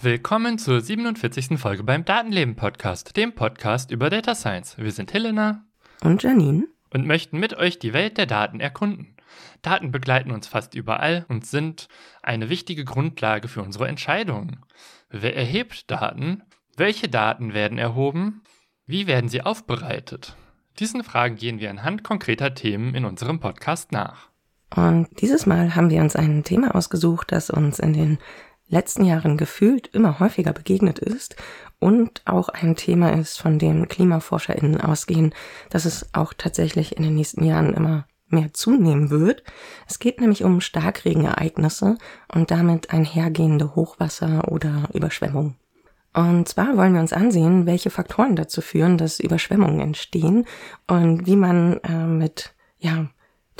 Willkommen zur 47. Folge beim Datenleben Podcast, dem Podcast über Data Science. Wir sind Helena und Janine und möchten mit euch die Welt der Daten erkunden. Daten begleiten uns fast überall und sind eine wichtige Grundlage für unsere Entscheidungen. Wer erhebt Daten? Welche Daten werden erhoben? Wie werden sie aufbereitet? Diesen Fragen gehen wir anhand konkreter Themen in unserem Podcast nach. Und dieses Mal haben wir uns ein Thema ausgesucht, das uns in den letzten Jahren gefühlt immer häufiger begegnet ist und auch ein Thema ist, von dem KlimaforscherInnen ausgehen, dass es auch tatsächlich in den nächsten Jahren immer mehr zunehmen wird. Es geht nämlich um Starkregenereignisse und damit einhergehende Hochwasser oder Überschwemmungen. Und zwar wollen wir uns ansehen, welche Faktoren dazu führen, dass Überschwemmungen entstehen und wie man äh, mit ja,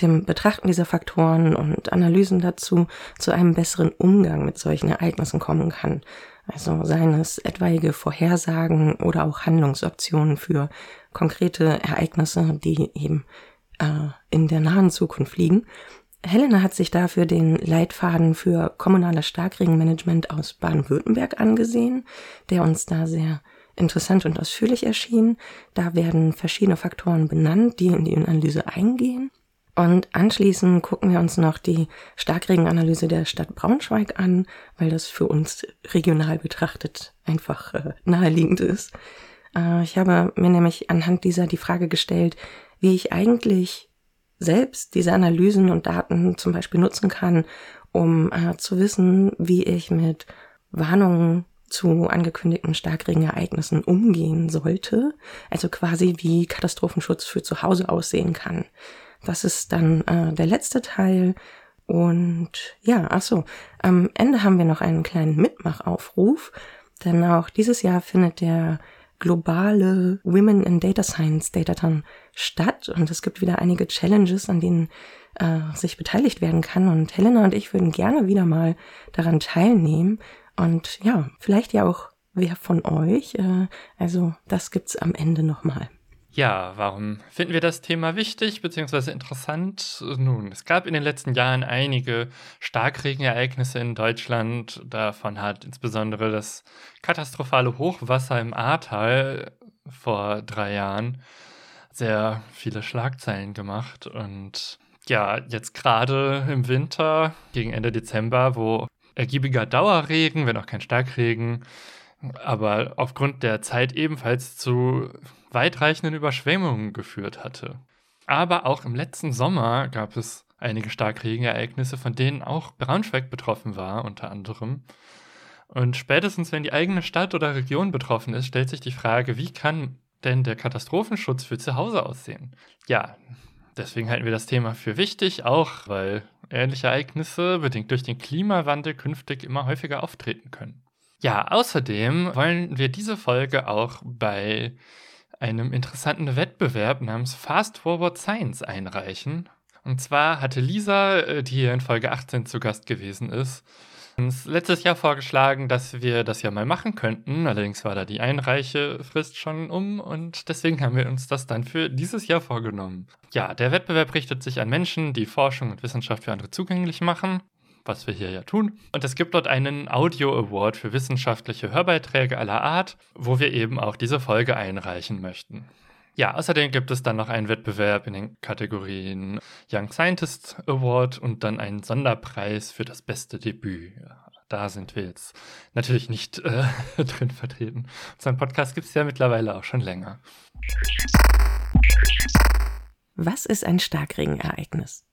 dem Betrachten dieser Faktoren und Analysen dazu zu einem besseren Umgang mit solchen Ereignissen kommen kann. Also seien es etwaige Vorhersagen oder auch Handlungsoptionen für konkrete Ereignisse, die eben äh, in der nahen Zukunft liegen. Helena hat sich dafür den Leitfaden für kommunales Starkregenmanagement aus Baden-Württemberg angesehen, der uns da sehr interessant und ausführlich erschien. Da werden verschiedene Faktoren benannt, die in die Analyse eingehen. Und anschließend gucken wir uns noch die Starkregenanalyse der Stadt Braunschweig an, weil das für uns regional betrachtet einfach äh, naheliegend ist. Äh, ich habe mir nämlich anhand dieser die Frage gestellt, wie ich eigentlich selbst diese Analysen und Daten zum Beispiel nutzen kann, um äh, zu wissen, wie ich mit Warnungen zu angekündigten Starkregenereignissen umgehen sollte. Also quasi wie Katastrophenschutz für zu Hause aussehen kann. Das ist dann äh, der letzte Teil. Und ja, ach so, am Ende haben wir noch einen kleinen Mitmachaufruf, denn auch dieses Jahr findet der globale Women in Data Science Datathon statt und es gibt wieder einige Challenges, an denen äh, sich beteiligt werden kann und Helena und ich würden gerne wieder mal daran teilnehmen und ja, vielleicht ja auch wer von euch. Äh, also das gibt's am Ende nochmal. Ja, warum finden wir das Thema wichtig bzw. interessant? Nun, es gab in den letzten Jahren einige Starkregenereignisse in Deutschland. Davon hat insbesondere das katastrophale Hochwasser im Ahrtal vor drei Jahren sehr viele Schlagzeilen gemacht. Und ja, jetzt gerade im Winter, gegen Ende Dezember, wo ergiebiger Dauerregen, wenn auch kein Starkregen, aber aufgrund der Zeit ebenfalls zu weitreichenden Überschwemmungen geführt hatte. Aber auch im letzten Sommer gab es einige Starkregenereignisse, von denen auch Braunschweig betroffen war, unter anderem. Und spätestens, wenn die eigene Stadt oder Region betroffen ist, stellt sich die Frage, wie kann denn der Katastrophenschutz für zu Hause aussehen? Ja, deswegen halten wir das Thema für wichtig, auch weil ähnliche Ereignisse, bedingt durch den Klimawandel, künftig immer häufiger auftreten können. Ja, außerdem wollen wir diese Folge auch bei einem interessanten Wettbewerb namens Fast Forward Science einreichen. Und zwar hatte Lisa, äh, die hier in Folge 18 zu Gast gewesen ist, uns letztes Jahr vorgeschlagen, dass wir das ja mal machen könnten. Allerdings war da die Einreichefrist schon um und deswegen haben wir uns das dann für dieses Jahr vorgenommen. Ja, der Wettbewerb richtet sich an Menschen, die Forschung und Wissenschaft für andere zugänglich machen was wir hier ja tun. Und es gibt dort einen Audio Award für wissenschaftliche Hörbeiträge aller Art, wo wir eben auch diese Folge einreichen möchten. Ja, außerdem gibt es dann noch einen Wettbewerb in den Kategorien Young Scientist Award und dann einen Sonderpreis für das beste Debüt. Da sind wir jetzt natürlich nicht äh, drin vertreten. Unseren Podcast gibt es ja mittlerweile auch schon länger. Was ist ein Starkregenereignis?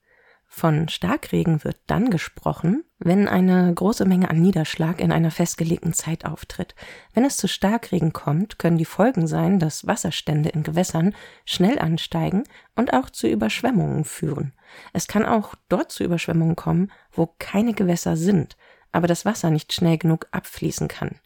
Von Starkregen wird dann gesprochen, wenn eine große Menge an Niederschlag in einer festgelegten Zeit auftritt. Wenn es zu Starkregen kommt, können die Folgen sein, dass Wasserstände in Gewässern schnell ansteigen und auch zu Überschwemmungen führen. Es kann auch dort zu Überschwemmungen kommen, wo keine Gewässer sind, aber das Wasser nicht schnell genug abfließen kann.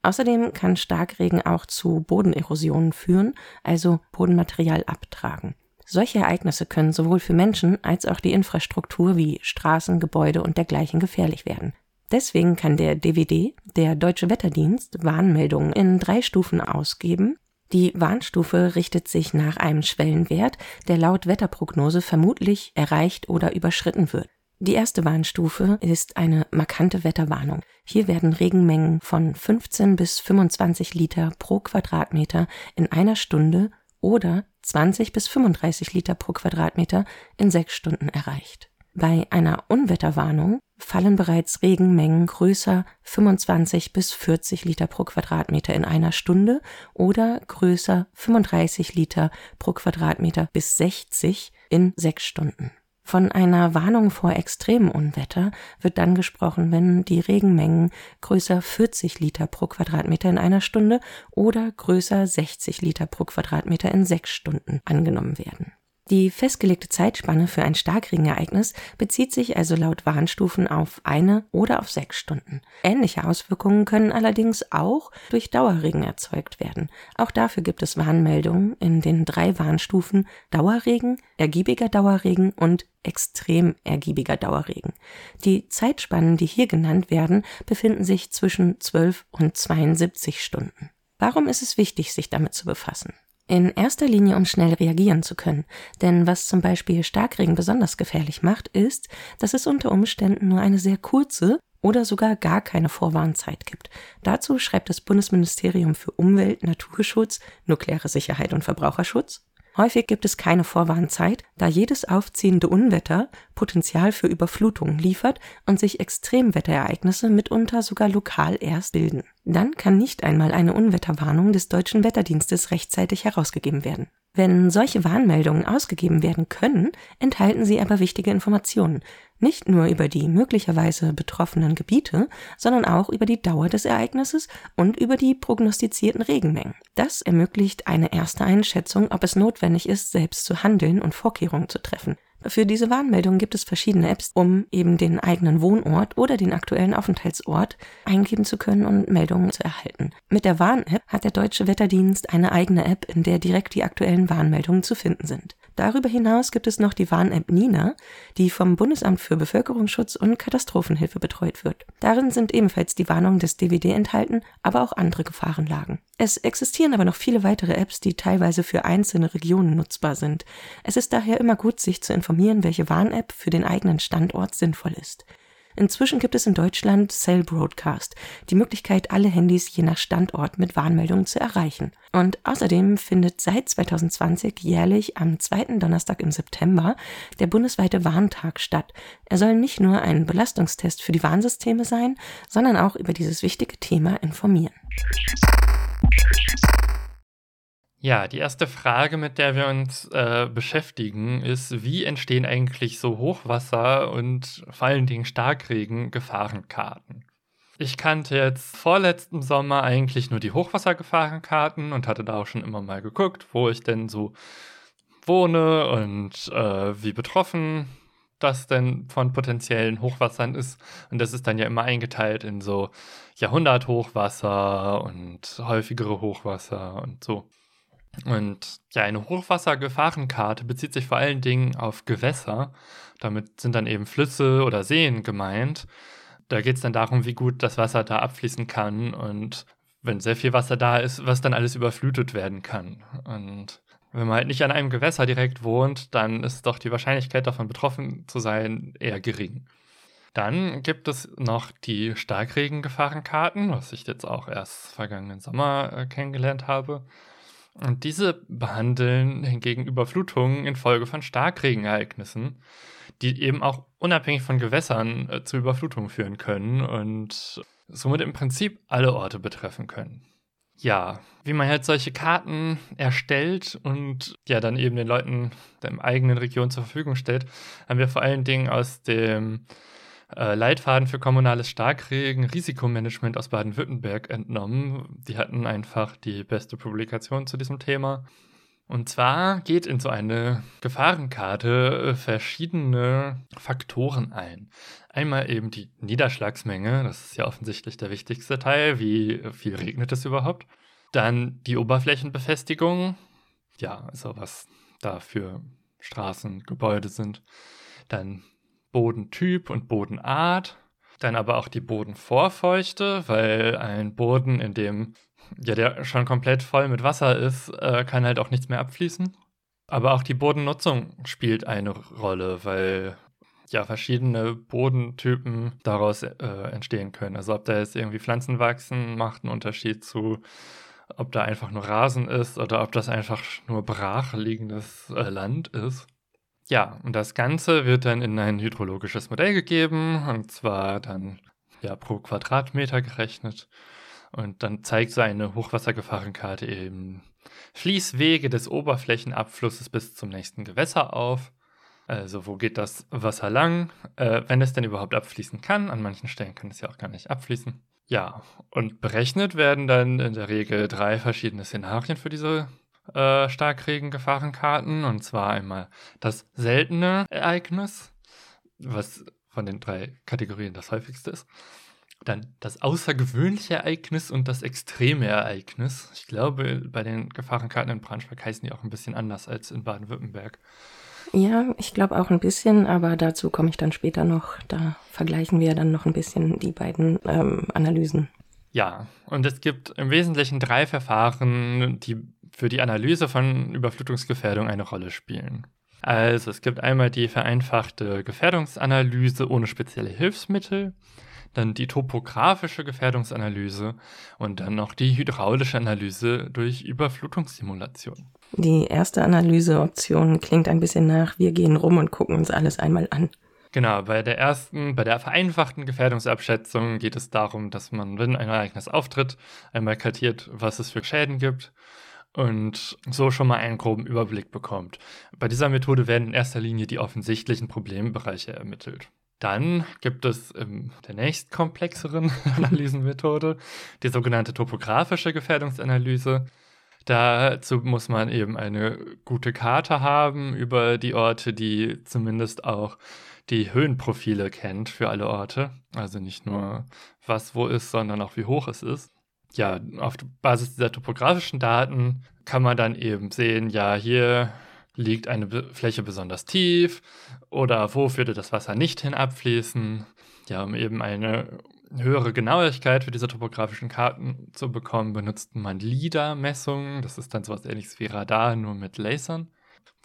Außerdem kann Starkregen auch zu Bodenerosionen führen, also Bodenmaterial abtragen. Solche Ereignisse können sowohl für Menschen als auch die Infrastruktur wie Straßen, Gebäude und dergleichen gefährlich werden. Deswegen kann der DWD, der Deutsche Wetterdienst, Warnmeldungen in drei Stufen ausgeben. Die Warnstufe richtet sich nach einem Schwellenwert, der laut Wetterprognose vermutlich erreicht oder überschritten wird. Die erste Warnstufe ist eine markante Wetterwarnung. Hier werden Regenmengen von 15 bis 25 Liter pro Quadratmeter in einer Stunde oder 20 bis 35 Liter pro Quadratmeter in sechs Stunden erreicht. Bei einer Unwetterwarnung fallen bereits Regenmengen größer 25 bis 40 Liter pro Quadratmeter in einer Stunde oder größer 35 Liter pro Quadratmeter bis 60 in sechs Stunden. Von einer Warnung vor extremem Unwetter wird dann gesprochen, wenn die Regenmengen größer 40 Liter pro Quadratmeter in einer Stunde oder größer 60 Liter pro Quadratmeter in sechs Stunden angenommen werden die festgelegte Zeitspanne für ein Starkregenereignis bezieht sich also laut Warnstufen auf eine oder auf sechs Stunden. Ähnliche Auswirkungen können allerdings auch durch Dauerregen erzeugt werden. Auch dafür gibt es Warnmeldungen in den drei Warnstufen Dauerregen, ergiebiger Dauerregen und extrem ergiebiger Dauerregen. Die Zeitspannen, die hier genannt werden, befinden sich zwischen 12 und 72 Stunden. Warum ist es wichtig, sich damit zu befassen? In erster Linie, um schnell reagieren zu können. Denn was zum Beispiel Starkregen besonders gefährlich macht, ist, dass es unter Umständen nur eine sehr kurze oder sogar gar keine Vorwarnzeit gibt. Dazu schreibt das Bundesministerium für Umwelt, Naturschutz, nukleare Sicherheit und Verbraucherschutz Häufig gibt es keine Vorwarnzeit, da jedes aufziehende Unwetter Potenzial für Überflutungen liefert und sich Extremwetterereignisse mitunter sogar lokal erst bilden. Dann kann nicht einmal eine Unwetterwarnung des deutschen Wetterdienstes rechtzeitig herausgegeben werden. Wenn solche Warnmeldungen ausgegeben werden können, enthalten sie aber wichtige Informationen, nicht nur über die möglicherweise betroffenen Gebiete, sondern auch über die Dauer des Ereignisses und über die prognostizierten Regenmengen. Das ermöglicht eine erste Einschätzung, ob es notwendig ist, selbst zu handeln und Vorkehrungen zu treffen. Für diese Warnmeldung gibt es verschiedene Apps, um eben den eigenen Wohnort oder den aktuellen Aufenthaltsort eingeben zu können und Meldungen zu erhalten. Mit der Warn-App hat der Deutsche Wetterdienst eine eigene App, in der direkt die aktuellen Warnmeldungen zu finden sind. Darüber hinaus gibt es noch die Warn-App Nina, die vom Bundesamt für Bevölkerungsschutz und Katastrophenhilfe betreut wird. Darin sind ebenfalls die Warnungen des DWD enthalten, aber auch andere Gefahrenlagen. Es existieren aber noch viele weitere Apps, die teilweise für einzelne Regionen nutzbar sind. Es ist daher immer gut, sich zu informieren, welche Warn-App für den eigenen Standort sinnvoll ist. Inzwischen gibt es in Deutschland Cell Broadcast, die Möglichkeit, alle Handys je nach Standort mit Warnmeldungen zu erreichen. Und außerdem findet seit 2020 jährlich am zweiten Donnerstag im September der bundesweite Warntag statt. Er soll nicht nur ein Belastungstest für die Warnsysteme sein, sondern auch über dieses wichtige Thema informieren. Ja, die erste Frage, mit der wir uns äh, beschäftigen, ist, wie entstehen eigentlich so Hochwasser und vor allen Dingen Starkregen Gefahrenkarten? Ich kannte jetzt vorletzten Sommer eigentlich nur die Hochwassergefahrenkarten und hatte da auch schon immer mal geguckt, wo ich denn so wohne und äh, wie betroffen das denn von potenziellen Hochwassern ist. Und das ist dann ja immer eingeteilt in so Jahrhunderthochwasser und häufigere Hochwasser und so. Und ja, eine Hochwassergefahrenkarte bezieht sich vor allen Dingen auf Gewässer. Damit sind dann eben Flüsse oder Seen gemeint. Da geht es dann darum, wie gut das Wasser da abfließen kann und wenn sehr viel Wasser da ist, was dann alles überflutet werden kann. Und wenn man halt nicht an einem Gewässer direkt wohnt, dann ist doch die Wahrscheinlichkeit davon betroffen zu sein eher gering. Dann gibt es noch die Starkregengefahrenkarten, was ich jetzt auch erst vergangenen Sommer äh, kennengelernt habe. Und diese behandeln hingegen Überflutungen infolge von Starkregenereignissen, die eben auch unabhängig von Gewässern äh, zu Überflutungen führen können und somit im Prinzip alle Orte betreffen können. Ja, wie man halt solche Karten erstellt und ja dann eben den Leuten der eigenen Region zur Verfügung stellt, haben wir vor allen Dingen aus dem äh, Leitfaden für kommunales Starkregen Risikomanagement aus Baden-Württemberg entnommen. Die hatten einfach die beste Publikation zu diesem Thema. Und zwar geht in so eine Gefahrenkarte äh, verschiedene Faktoren ein. Einmal eben die Niederschlagsmenge, das ist ja offensichtlich der wichtigste Teil, wie viel regnet es überhaupt. Dann die Oberflächenbefestigung, ja, also was da für Straßen, Gebäude sind. Dann Bodentyp und Bodenart. Dann aber auch die Bodenvorfeuchte, weil ein Boden, in dem ja der schon komplett voll mit Wasser ist, äh, kann halt auch nichts mehr abfließen. Aber auch die Bodennutzung spielt eine Rolle, weil ja verschiedene Bodentypen daraus äh, entstehen können. Also ob da jetzt irgendwie Pflanzen wachsen, macht einen Unterschied zu, ob da einfach nur Rasen ist oder ob das einfach nur brach liegendes äh, Land ist. Ja, und das Ganze wird dann in ein hydrologisches Modell gegeben und zwar dann ja pro Quadratmeter gerechnet. Und dann zeigt so eine Hochwassergefahrenkarte eben Fließwege des Oberflächenabflusses bis zum nächsten Gewässer auf. Also wo geht das Wasser lang, äh, wenn es denn überhaupt abfließen kann. An manchen Stellen kann es ja auch gar nicht abfließen. Ja, und berechnet werden dann in der Regel drei verschiedene Szenarien für diese äh, Starkregengefahrenkarten. Und zwar einmal das seltene Ereignis, was von den drei Kategorien das häufigste ist. Dann das außergewöhnliche Ereignis und das extreme Ereignis. Ich glaube, bei den Gefahrenkarten in Braunschweig heißen die auch ein bisschen anders als in Baden-Württemberg. Ja, ich glaube auch ein bisschen, aber dazu komme ich dann später noch. Da vergleichen wir dann noch ein bisschen die beiden ähm, Analysen. Ja, und es gibt im Wesentlichen drei Verfahren, die für die Analyse von Überflutungsgefährdung eine Rolle spielen. Also es gibt einmal die vereinfachte Gefährdungsanalyse ohne spezielle Hilfsmittel, dann die topografische Gefährdungsanalyse und dann noch die hydraulische Analyse durch Überflutungssimulation. Die erste Analyseoption klingt ein bisschen nach, wir gehen rum und gucken uns alles einmal an. Genau, bei der ersten, bei der vereinfachten Gefährdungsabschätzung geht es darum, dass man, wenn ein Ereignis auftritt, einmal kartiert, was es für Schäden gibt und so schon mal einen groben Überblick bekommt. Bei dieser Methode werden in erster Linie die offensichtlichen Problembereiche ermittelt. Dann gibt es in der nächstkomplexeren Analysenmethode die sogenannte topografische Gefährdungsanalyse. Dazu muss man eben eine gute Karte haben über die Orte, die zumindest auch die Höhenprofile kennt für alle Orte. Also nicht nur was wo ist, sondern auch wie hoch es ist. Ja, auf Basis dieser topografischen Daten kann man dann eben sehen, ja, hier liegt eine Fläche besonders tief oder wo würde das Wasser nicht hin abfließen. Ja, um eben eine höhere Genauigkeit für diese topografischen Karten zu bekommen, benutzt man LIDAR-Messungen. Das ist dann sowas ähnliches wie Radar, nur mit Lasern.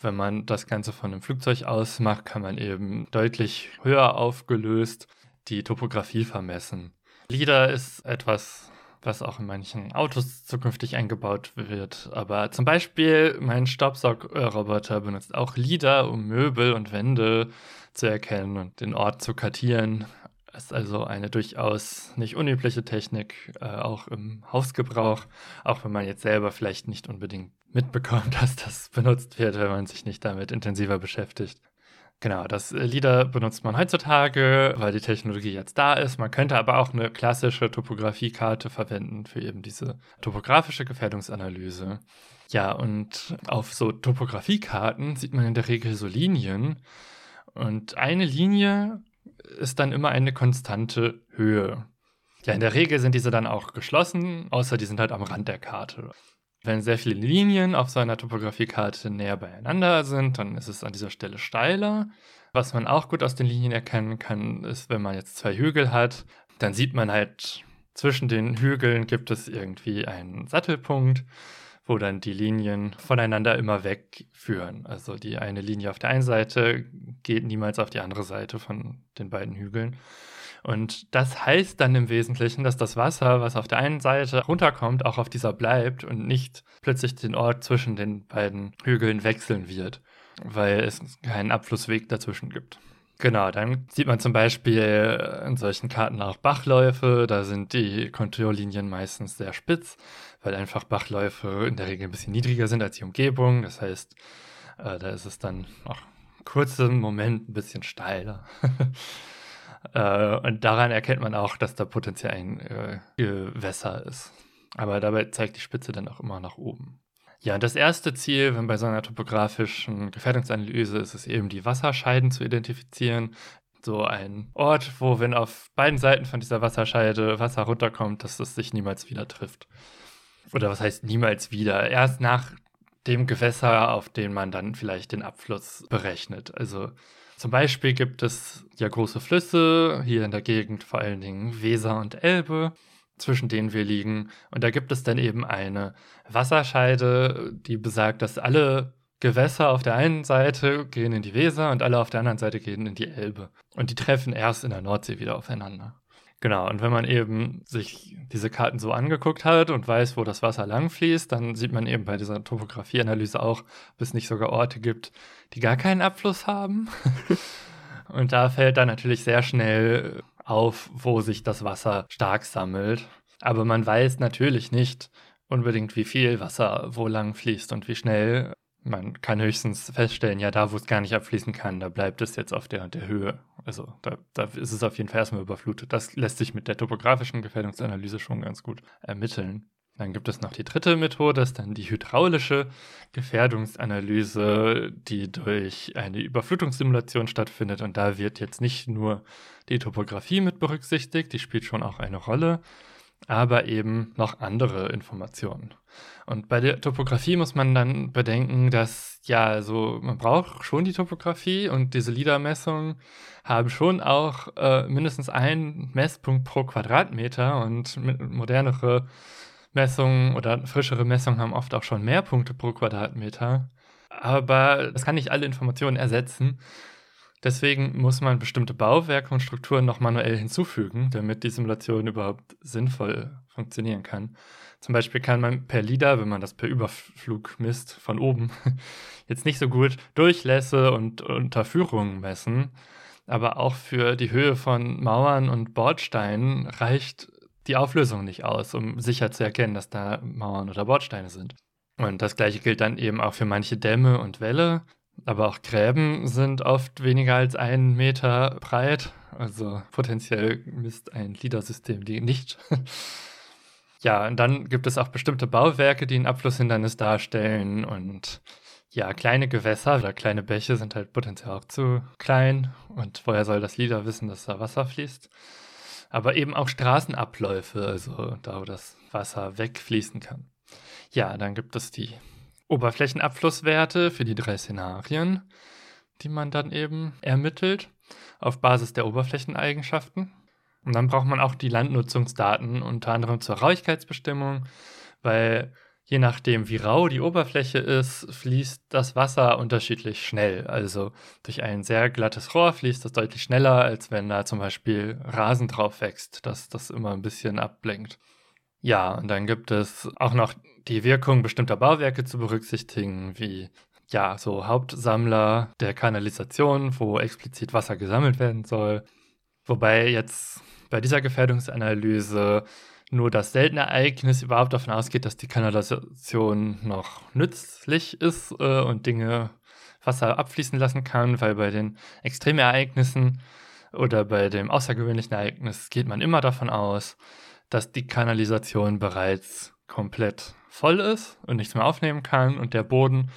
Wenn man das Ganze von einem Flugzeug aus macht, kann man eben deutlich höher aufgelöst die Topografie vermessen. LIDAR ist etwas, was auch in manchen Autos zukünftig eingebaut wird. Aber zum Beispiel mein Staubsaugroboter benutzt auch LIDAR, um Möbel und Wände zu erkennen und den Ort zu kartieren ist also eine durchaus nicht unübliche Technik, äh, auch im Hausgebrauch, auch wenn man jetzt selber vielleicht nicht unbedingt mitbekommt, dass das benutzt wird, wenn man sich nicht damit intensiver beschäftigt. Genau, das LIDAR benutzt man heutzutage, weil die Technologie jetzt da ist. Man könnte aber auch eine klassische Topografiekarte verwenden für eben diese topografische Gefährdungsanalyse. Ja, und auf so Topografiekarten sieht man in der Regel so Linien. Und eine Linie ist dann immer eine konstante Höhe. Ja, in der Regel sind diese dann auch geschlossen, außer die sind halt am Rand der Karte. Wenn sehr viele Linien auf so einer Topografiekarte näher beieinander sind, dann ist es an dieser Stelle steiler. Was man auch gut aus den Linien erkennen kann, ist, wenn man jetzt zwei Hügel hat, dann sieht man halt, zwischen den Hügeln gibt es irgendwie einen Sattelpunkt wo dann die Linien voneinander immer wegführen. Also die eine Linie auf der einen Seite geht niemals auf die andere Seite von den beiden Hügeln. Und das heißt dann im Wesentlichen, dass das Wasser, was auf der einen Seite runterkommt, auch auf dieser bleibt und nicht plötzlich den Ort zwischen den beiden Hügeln wechseln wird, weil es keinen Abflussweg dazwischen gibt. Genau, dann sieht man zum Beispiel in solchen Karten auch Bachläufe. Da sind die Konturlinien meistens sehr spitz, weil einfach Bachläufe in der Regel ein bisschen niedriger sind als die Umgebung. Das heißt, äh, da ist es dann auch kurzen Moment ein bisschen steiler. äh, und daran erkennt man auch, dass da potenziell ein äh, Gewässer ist. Aber dabei zeigt die Spitze dann auch immer nach oben. Ja, das erste Ziel, wenn bei so einer topografischen Gefährdungsanalyse ist es eben, die Wasserscheiden zu identifizieren. So ein Ort, wo, wenn auf beiden Seiten von dieser Wasserscheide Wasser runterkommt, dass es sich niemals wieder trifft. Oder was heißt niemals wieder? Erst nach dem Gewässer, auf dem man dann vielleicht den Abfluss berechnet. Also zum Beispiel gibt es ja große Flüsse, hier in der Gegend vor allen Dingen Weser und Elbe, zwischen denen wir liegen. Und da gibt es dann eben eine Wasserscheide, die besagt, dass alle Gewässer auf der einen Seite gehen in die Weser und alle auf der anderen Seite gehen in die Elbe. Und die treffen erst in der Nordsee wieder aufeinander. Genau, und wenn man eben sich diese Karten so angeguckt hat und weiß, wo das Wasser langfließt, dann sieht man eben bei dieser Topografieanalyse auch, ob es nicht sogar Orte gibt, die gar keinen Abfluss haben. und da fällt dann natürlich sehr schnell auf, wo sich das Wasser stark sammelt. Aber man weiß natürlich nicht unbedingt, wie viel Wasser wo lang fließt und wie schnell. Man kann höchstens feststellen, ja, da wo es gar nicht abfließen kann, da bleibt es jetzt auf der, der Höhe. Also da, da ist es auf jeden Fall erstmal überflutet. Das lässt sich mit der topografischen Gefährdungsanalyse schon ganz gut ermitteln. Dann gibt es noch die dritte Methode, das ist dann die hydraulische Gefährdungsanalyse, die durch eine Überflutungssimulation stattfindet. Und da wird jetzt nicht nur die Topografie mit berücksichtigt, die spielt schon auch eine Rolle, aber eben noch andere Informationen. Und bei der Topografie muss man dann bedenken, dass ja, also man braucht schon die Topografie und diese LIDAR-Messungen haben schon auch äh, mindestens einen Messpunkt pro Quadratmeter und modernere Messungen oder frischere Messungen haben oft auch schon mehr Punkte pro Quadratmeter. Aber das kann nicht alle Informationen ersetzen. Deswegen muss man bestimmte Bauwerke und Strukturen noch manuell hinzufügen, damit die Simulation überhaupt sinnvoll funktionieren kann. Zum Beispiel kann man per LIDAR, wenn man das per Überflug misst, von oben, jetzt nicht so gut Durchlässe und Unterführungen messen. Aber auch für die Höhe von Mauern und Bordsteinen reicht die Auflösung nicht aus, um sicher zu erkennen, dass da Mauern oder Bordsteine sind. Und das gleiche gilt dann eben auch für manche Dämme und Wälle. Aber auch Gräben sind oft weniger als einen Meter breit. Also potenziell misst ein LIDAR-System die nicht. ja, und dann gibt es auch bestimmte Bauwerke, die ein Abflusshindernis darstellen. Und ja, kleine Gewässer oder kleine Bäche sind halt potenziell auch zu klein. Und woher soll das LIDAR wissen, dass da Wasser fließt? Aber eben auch Straßenabläufe, also da, wo das Wasser wegfließen kann. Ja, dann gibt es die Oberflächenabflusswerte für die drei Szenarien, die man dann eben ermittelt auf Basis der Oberflächeneigenschaften. Und dann braucht man auch die Landnutzungsdaten, unter anderem zur Rauigkeitsbestimmung, weil je nachdem, wie rau die Oberfläche ist, fließt das Wasser unterschiedlich schnell. Also durch ein sehr glattes Rohr fließt das deutlich schneller, als wenn da zum Beispiel Rasen drauf wächst, dass das immer ein bisschen ablenkt. Ja, und dann gibt es auch noch die Wirkung bestimmter Bauwerke zu berücksichtigen, wie ja, so Hauptsammler der Kanalisation, wo explizit Wasser gesammelt werden soll. Wobei jetzt bei dieser Gefährdungsanalyse nur das seltene Ereignis überhaupt davon ausgeht, dass die Kanalisation noch nützlich ist äh, und Dinge Wasser abfließen lassen kann, weil bei den Extremereignissen oder bei dem außergewöhnlichen Ereignis geht man immer davon aus, dass die Kanalisation bereits komplett voll ist und nichts mehr aufnehmen kann und der Boden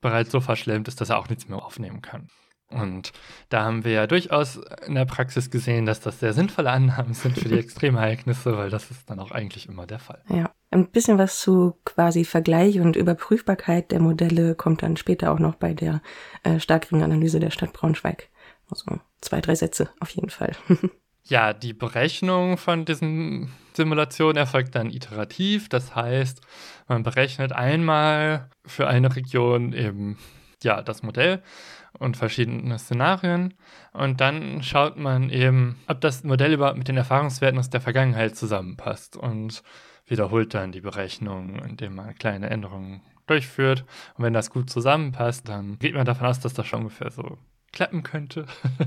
bereits so verschlemmt ist, dass er auch nichts mehr aufnehmen kann. Und da haben wir ja durchaus in der Praxis gesehen, dass das sehr sinnvolle Annahmen sind für die Extremereignisse, weil das ist dann auch eigentlich immer der Fall. Ja, ein bisschen was zu quasi Vergleich und Überprüfbarkeit der Modelle kommt dann später auch noch bei der äh, Starkregenanalyse der Stadt Braunschweig. Also zwei, drei Sätze auf jeden Fall. Ja, die Berechnung von diesen Simulationen erfolgt dann iterativ. Das heißt, man berechnet einmal für eine Region eben ja das Modell und verschiedene Szenarien und dann schaut man eben, ob das Modell überhaupt mit den Erfahrungswerten aus der Vergangenheit zusammenpasst und wiederholt dann die Berechnung, indem man kleine Änderungen durchführt. Und wenn das gut zusammenpasst, dann geht man davon aus, dass das schon ungefähr so klappen könnte.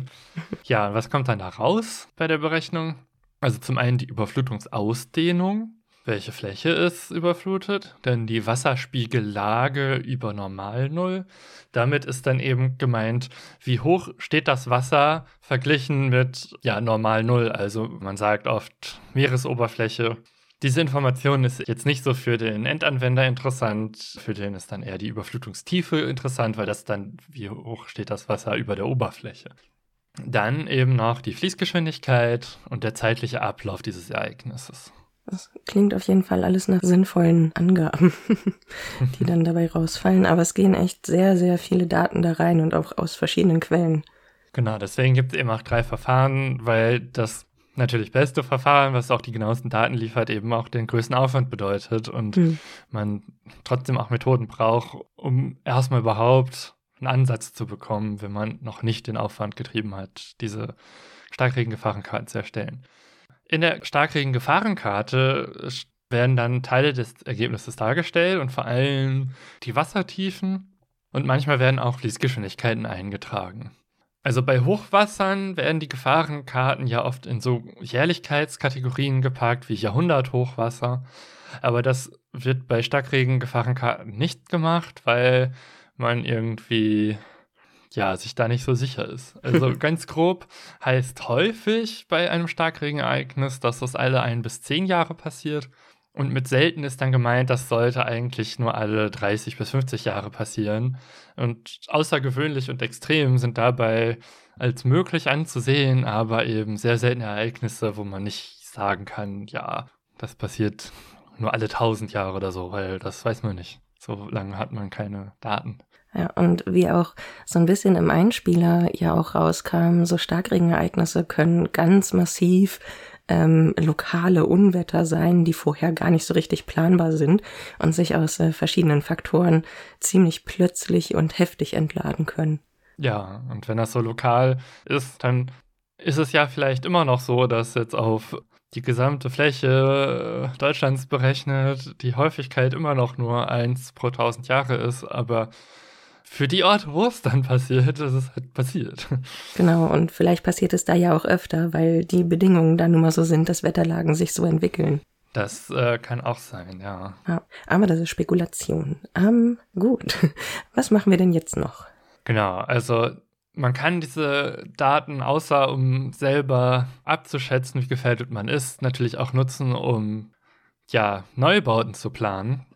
ja, was kommt dann da raus bei der Berechnung? Also zum einen die Überflutungsausdehnung. Welche Fläche ist überflutet? Denn die Wasserspiegellage über Normalnull. Damit ist dann eben gemeint, wie hoch steht das Wasser verglichen mit ja, Normal Null. Also man sagt oft Meeresoberfläche diese Information ist jetzt nicht so für den Endanwender interessant, für den ist dann eher die Überflutungstiefe interessant, weil das dann, wie hoch steht das Wasser über der Oberfläche. Dann eben noch die Fließgeschwindigkeit und der zeitliche Ablauf dieses Ereignisses. Das klingt auf jeden Fall alles nach sinnvollen Angaben, die dann dabei rausfallen. Aber es gehen echt sehr, sehr viele Daten da rein und auch aus verschiedenen Quellen. Genau, deswegen gibt es eben auch drei Verfahren, weil das natürlich beste Verfahren, was auch die genauesten Daten liefert, eben auch den größten Aufwand bedeutet und mhm. man trotzdem auch Methoden braucht, um erstmal überhaupt einen Ansatz zu bekommen, wenn man noch nicht den Aufwand getrieben hat, diese Starkregengefahrenkarten zu erstellen. In der Starkregengefahrenkarte werden dann Teile des Ergebnisses dargestellt und vor allem die Wassertiefen und manchmal werden auch Fließgeschwindigkeiten eingetragen. Also bei Hochwassern werden die Gefahrenkarten ja oft in so Jährlichkeitskategorien geparkt wie Jahrhunderthochwasser. Aber das wird bei Starkregen-Gefahrenkarten nicht gemacht, weil man irgendwie ja, sich da nicht so sicher ist. Also ganz grob heißt häufig bei einem Starkregenereignis, dass das alle ein bis zehn Jahre passiert. Und mit selten ist dann gemeint, das sollte eigentlich nur alle 30 bis 50 Jahre passieren. Und außergewöhnlich und extrem sind dabei als möglich anzusehen, aber eben sehr seltene Ereignisse, wo man nicht sagen kann, ja, das passiert nur alle 1000 Jahre oder so, weil das weiß man nicht. So lange hat man keine Daten. Ja, und wie auch so ein bisschen im Einspieler ja auch rauskam, so Starkregenereignisse können ganz massiv ähm, lokale Unwetter sein, die vorher gar nicht so richtig planbar sind und sich aus äh, verschiedenen Faktoren ziemlich plötzlich und heftig entladen können. Ja, und wenn das so lokal ist, dann ist es ja vielleicht immer noch so, dass jetzt auf die gesamte Fläche äh, Deutschlands berechnet die Häufigkeit immer noch nur 1 pro 1000 Jahre ist, aber für die Orte, wo es dann passiert, ist es halt passiert. Genau, und vielleicht passiert es da ja auch öfter, weil die Bedingungen da nun mal so sind, dass Wetterlagen sich so entwickeln. Das äh, kann auch sein, ja. ja. Aber das ist Spekulation. Ähm, gut. Was machen wir denn jetzt noch? Genau, also man kann diese Daten, außer um selber abzuschätzen, wie gefährdet man ist, natürlich auch nutzen, um ja, Neubauten zu planen.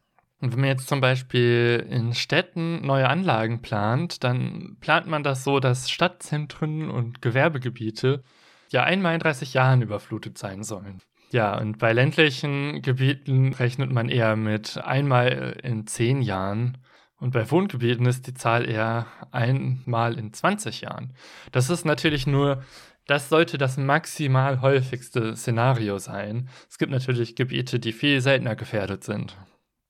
Und wenn man jetzt zum Beispiel in Städten neue Anlagen plant, dann plant man das so, dass Stadtzentren und Gewerbegebiete ja einmal in 30 Jahren überflutet sein sollen. Ja, und bei ländlichen Gebieten rechnet man eher mit einmal in 10 Jahren. Und bei Wohngebieten ist die Zahl eher einmal in 20 Jahren. Das ist natürlich nur, das sollte das maximal häufigste Szenario sein. Es gibt natürlich Gebiete, die viel seltener gefährdet sind.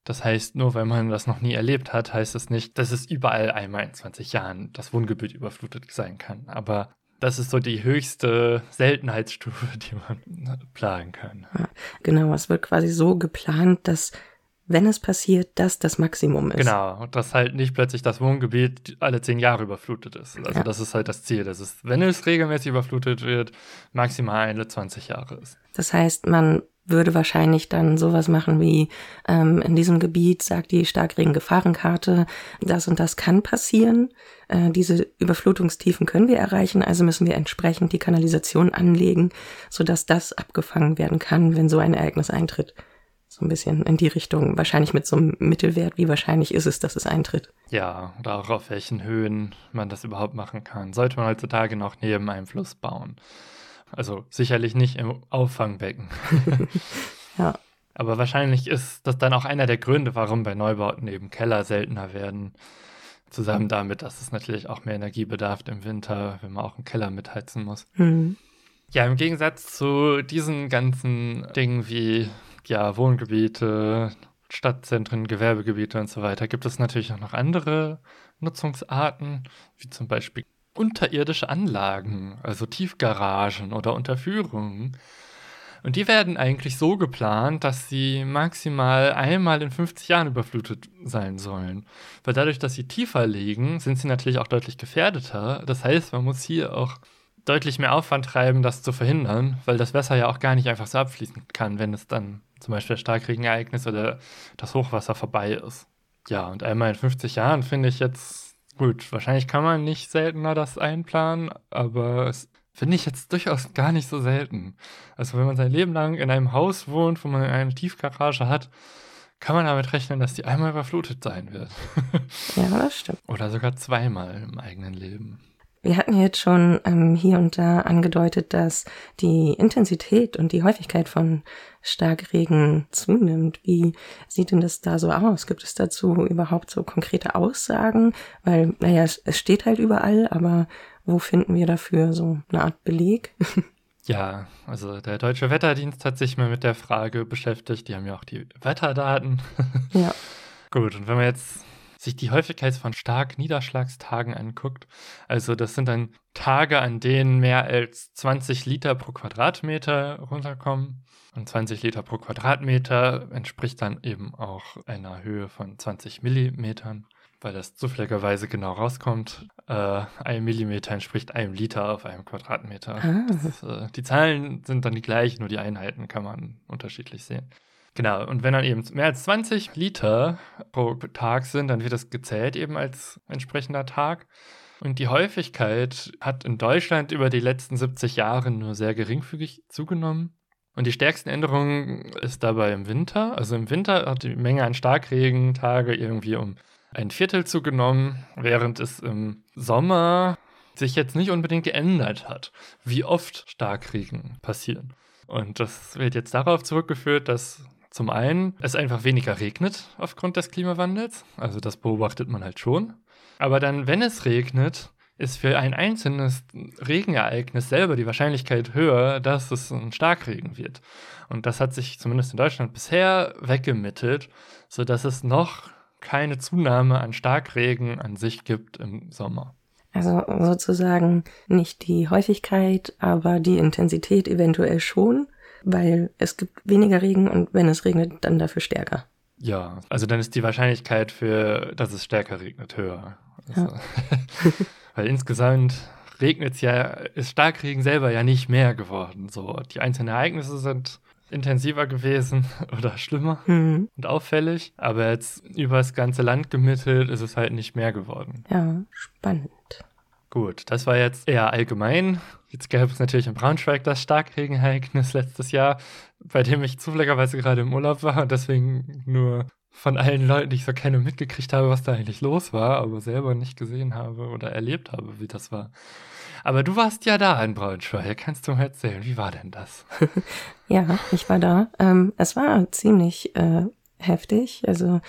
Das heißt, nur weil man das noch nie erlebt hat, heißt es nicht, dass es überall einmal in 20 Jahren das Wohngebiet überflutet sein kann. Aber das ist so die höchste Seltenheitsstufe, die man planen kann. Ja, genau, es wird quasi so geplant, dass wenn es passiert, das das Maximum ist. Genau, dass halt nicht plötzlich das Wohngebiet alle zehn Jahre überflutet ist. Also ja. das ist halt das Ziel, dass es, wenn es regelmäßig überflutet wird, maximal alle 20 Jahre ist. Das heißt, man würde wahrscheinlich dann sowas machen wie ähm, in diesem Gebiet sagt die Starkregen-Gefahrenkarte, das und das kann passieren. Äh, diese Überflutungstiefen können wir erreichen, also müssen wir entsprechend die Kanalisation anlegen, sodass das abgefangen werden kann, wenn so ein Ereignis eintritt. So ein bisschen in die Richtung, wahrscheinlich mit so einem Mittelwert, wie wahrscheinlich ist es, dass es eintritt. Ja, oder auch auf welchen Höhen man das überhaupt machen kann. Sollte man heutzutage noch neben einem Fluss bauen. Also sicherlich nicht im Auffangbecken. ja. Aber wahrscheinlich ist das dann auch einer der Gründe, warum bei Neubauten eben Keller seltener werden. Zusammen damit, dass es natürlich auch mehr Energie bedarf im Winter, wenn man auch einen Keller mitheizen muss. Mhm. Ja, im Gegensatz zu diesen ganzen Dingen wie ja, Wohngebiete, Stadtzentren, Gewerbegebiete und so weiter, gibt es natürlich auch noch andere Nutzungsarten, wie zum Beispiel unterirdische Anlagen, also Tiefgaragen oder Unterführungen. Und die werden eigentlich so geplant, dass sie maximal einmal in 50 Jahren überflutet sein sollen. Weil dadurch, dass sie tiefer liegen, sind sie natürlich auch deutlich gefährdeter. Das heißt, man muss hier auch deutlich mehr Aufwand treiben, das zu verhindern, weil das Wasser ja auch gar nicht einfach so abfließen kann, wenn es dann zum Beispiel das Starkregenereignis oder das Hochwasser vorbei ist. Ja, und einmal in 50 Jahren finde ich jetzt Gut, wahrscheinlich kann man nicht seltener das einplanen, aber es finde ich jetzt durchaus gar nicht so selten. Also wenn man sein Leben lang in einem Haus wohnt, wo man eine Tiefgarage hat, kann man damit rechnen, dass die einmal überflutet sein wird. ja, das stimmt. Oder sogar zweimal im eigenen Leben. Wir hatten jetzt schon ähm, hier und da angedeutet, dass die Intensität und die Häufigkeit von Starkregen zunimmt. Wie sieht denn das da so aus? Gibt es dazu überhaupt so konkrete Aussagen? Weil, naja, es steht halt überall, aber wo finden wir dafür so eine Art Beleg? Ja, also der Deutsche Wetterdienst hat sich mal mit der Frage beschäftigt. Die haben ja auch die Wetterdaten. Ja. Gut, und wenn man jetzt sich die Häufigkeit von stark Niederschlagstagen anguckt, also das sind dann Tage, an denen mehr als 20 Liter pro Quadratmeter runterkommen. Und 20 Liter pro Quadratmeter entspricht dann eben auch einer Höhe von 20 Millimetern, weil das zufälligerweise genau rauskommt. Äh, ein Millimeter entspricht einem Liter auf einem Quadratmeter. Ah. Das, äh, die Zahlen sind dann die gleichen, nur die Einheiten kann man unterschiedlich sehen. Genau, und wenn dann eben mehr als 20 Liter pro Tag sind, dann wird das gezählt eben als entsprechender Tag. Und die Häufigkeit hat in Deutschland über die letzten 70 Jahre nur sehr geringfügig zugenommen. Und die stärksten Änderungen ist dabei im Winter. Also im Winter hat die Menge an Starkregentage irgendwie um ein Viertel zugenommen, während es im Sommer sich jetzt nicht unbedingt geändert hat, wie oft Starkregen passieren. Und das wird jetzt darauf zurückgeführt, dass zum einen es einfach weniger regnet aufgrund des Klimawandels. Also das beobachtet man halt schon. Aber dann, wenn es regnet, ist für ein einzelnes Regenereignis selber die Wahrscheinlichkeit höher, dass es ein Starkregen wird. Und das hat sich zumindest in Deutschland bisher weggemittelt, sodass es noch keine Zunahme an Starkregen an sich gibt im Sommer. Also sozusagen nicht die Häufigkeit, aber die Intensität eventuell schon, weil es gibt weniger Regen und wenn es regnet, dann dafür stärker. Ja, also dann ist die Wahrscheinlichkeit für, dass es stärker regnet, höher. Also, Ja. weil insgesamt regnet es ja, ist Starkregen selber ja nicht mehr geworden. So, die einzelnen Ereignisse sind intensiver gewesen oder schlimmer Hm, und auffällig, aber jetzt über das ganze Land gemittelt ist es halt nicht mehr geworden. ja, spannend. Gut, das war jetzt eher allgemein. Jetzt gab es natürlich in Braunschweig das Starkregenereignis letztes Jahr, bei dem ich zufälligerweise gerade im Urlaub war und deswegen nur von allen Leuten, die ich so kenne, mitgekriegt habe, was da eigentlich los war, aber selber nicht gesehen habe oder erlebt habe, wie das war. Aber du warst ja da in Braunschweig. Kannst du mir erzählen, wie war denn das? Ja, ich war da. Ähm, es war ziemlich äh, heftig. Also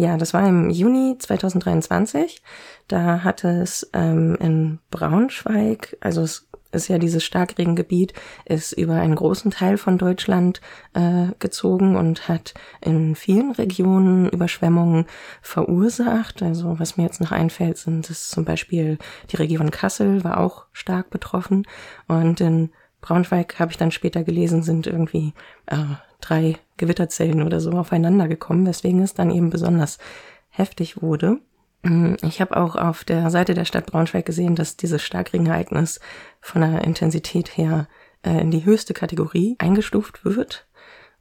ja, das war im Juni 2023. Da hatte es ähm, in Braunschweig, also es ist ja dieses Starkregengebiet, ist über einen großen Teil von Deutschland äh, gezogen und hat in vielen Regionen Überschwemmungen verursacht. Also was mir jetzt noch einfällt, sind es zum Beispiel die Region Kassel war auch stark betroffen und in Braunschweig habe ich dann später gelesen, sind irgendwie äh, drei Gewitterzellen oder so aufeinander gekommen, weswegen es dann eben besonders heftig wurde. Mm, Ich habe auch auf der Seite der Stadt Braunschweig gesehen, dass dieses Starkregenereignis von der Intensität her äh, in die höchste Kategorie eingestuft wird.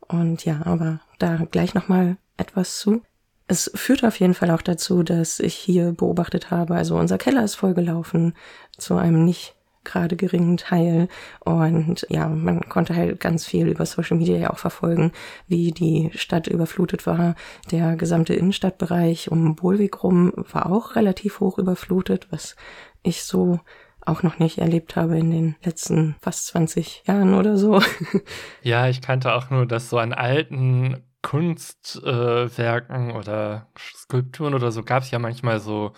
Und ja, aber da gleich nochmal etwas zu. Es führt auf jeden Fall auch dazu, dass ich hier beobachtet habe, also unser Keller ist vollgelaufen zu einem nicht gerade geringen Teil. Und ja, man konnte halt ganz viel über Social Media ja auch verfolgen, wie die Stadt überflutet war. Der gesamte Innenstadtbereich um Bolweg rum war auch relativ hoch überflutet, was ich so auch noch nicht erlebt habe in den letzten fast 20 Jahren oder so. Ja, ich kannte auch nur, dass so an alten Kunstwerken äh, oder Skulpturen oder so gab es ja manchmal so,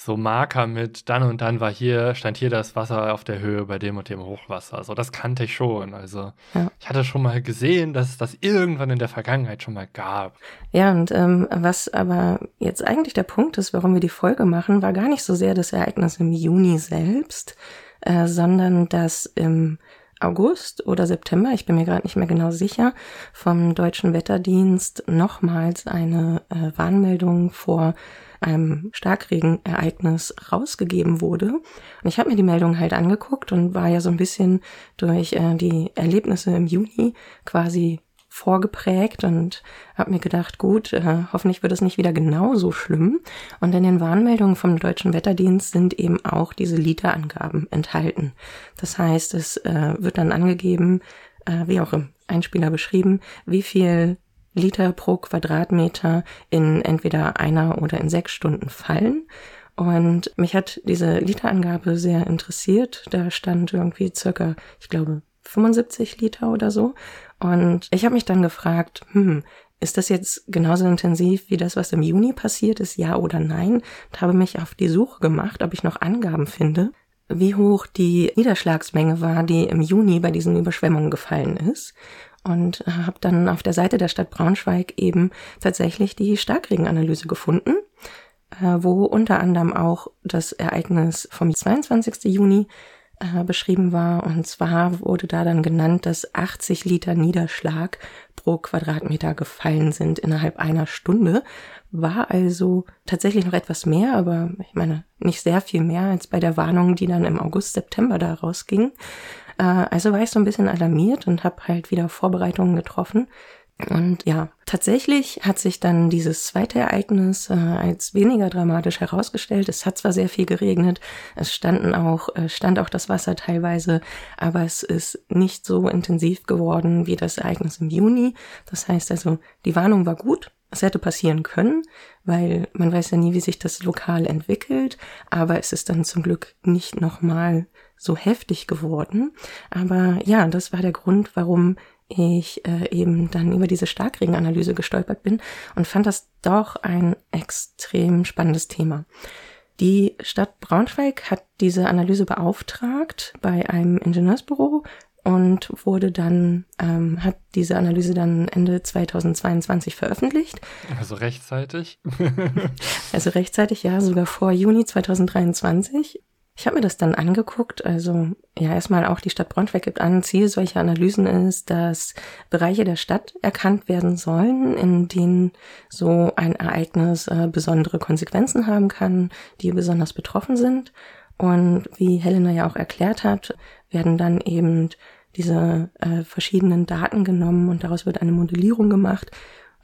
so Marker mit, dann und dann war hier, stand hier das Wasser auf der Höhe bei dem und dem Hochwasser. So, das kannte ich schon. Also Ja. ich hatte schon mal gesehen, dass es das irgendwann in der Vergangenheit schon mal gab. Ja, und ähm, was aber jetzt eigentlich der Punkt ist, warum wir die Folge machen, war gar nicht so sehr das Ereignis im Juni selbst, äh, sondern dass im August oder September, ich bin mir gerade nicht mehr genau sicher, vom Deutschen Wetterdienst nochmals eine äh, Warnmeldung vor einem Starkregenereignis rausgegeben wurde. Und ich habe mir die Meldung halt angeguckt und war ja so ein bisschen durch äh, die Erlebnisse im Juni quasi vorgeprägt und habe mir gedacht, gut, äh, hoffentlich wird es nicht wieder genauso schlimm. Und in den Warnmeldungen vom Deutschen Wetterdienst sind eben auch diese Literangaben enthalten. Das heißt, es äh, wird dann angegeben, äh, wie auch im Einspieler beschrieben, wie viel Liter pro Quadratmeter in entweder einer oder in sechs Stunden fallen. Und mich hat diese Literangabe sehr interessiert. Da stand irgendwie circa, ich glaube, 75 Liter oder so. Und ich habe mich dann gefragt, hm, ist das jetzt genauso intensiv wie das, was im Juni passiert ist, ja oder nein? Und habe mich auf die Suche gemacht, ob ich noch Angaben finde, wie hoch die Niederschlagsmenge war, die im Juni bei diesen Überschwemmungen gefallen ist. Und habe dann auf der Seite der Stadt Braunschweig eben tatsächlich die Starkregenanalyse gefunden, äh, wo unter anderem auch das Ereignis vom 22. Juni äh, beschrieben war. Und zwar wurde da dann genannt, dass 80 Liter Niederschlag pro Quadratmeter gefallen sind innerhalb einer Stunde. War also tatsächlich noch etwas mehr, aber ich meine nicht sehr viel mehr als bei der Warnung, die dann im August, September da rausging. Äh, also war ich so ein bisschen alarmiert und habe halt wieder Vorbereitungen getroffen. Und ja, tatsächlich hat sich dann dieses zweite Ereignis äh, als weniger dramatisch herausgestellt. Es hat zwar sehr viel geregnet, es standen auch, äh, stand auch das Wasser teilweise, aber es ist nicht so intensiv geworden wie das Ereignis im Juni. Das heißt also, die Warnung war gut. Es hätte passieren können, weil man weiß ja nie, wie sich das lokal entwickelt, aber es ist dann zum Glück nicht nochmal so heftig geworden. Aber ja, das war der Grund, warum ich äh, eben dann über diese Starkregenanalyse gestolpert bin und fand das doch ein extrem spannendes Thema. Die Stadt Braunschweig hat diese Analyse beauftragt bei einem Ingenieursbüro und wurde dann, ähm, hat diese Analyse dann Ende 2022 veröffentlicht. Also rechtzeitig? also rechtzeitig, ja, sogar vor Juni 2023. Ich habe mir das dann angeguckt. Also ja, erstmal auch die Stadt Braunschweig gibt an, Ziel solcher Analysen ist, dass Bereiche der Stadt erkannt werden sollen, in denen so ein Ereignis äh, besondere Konsequenzen haben kann, die besonders betroffen sind. Und wie Helena ja auch erklärt hat, werden dann eben diese äh, verschiedenen Daten genommen und daraus wird eine Modellierung gemacht,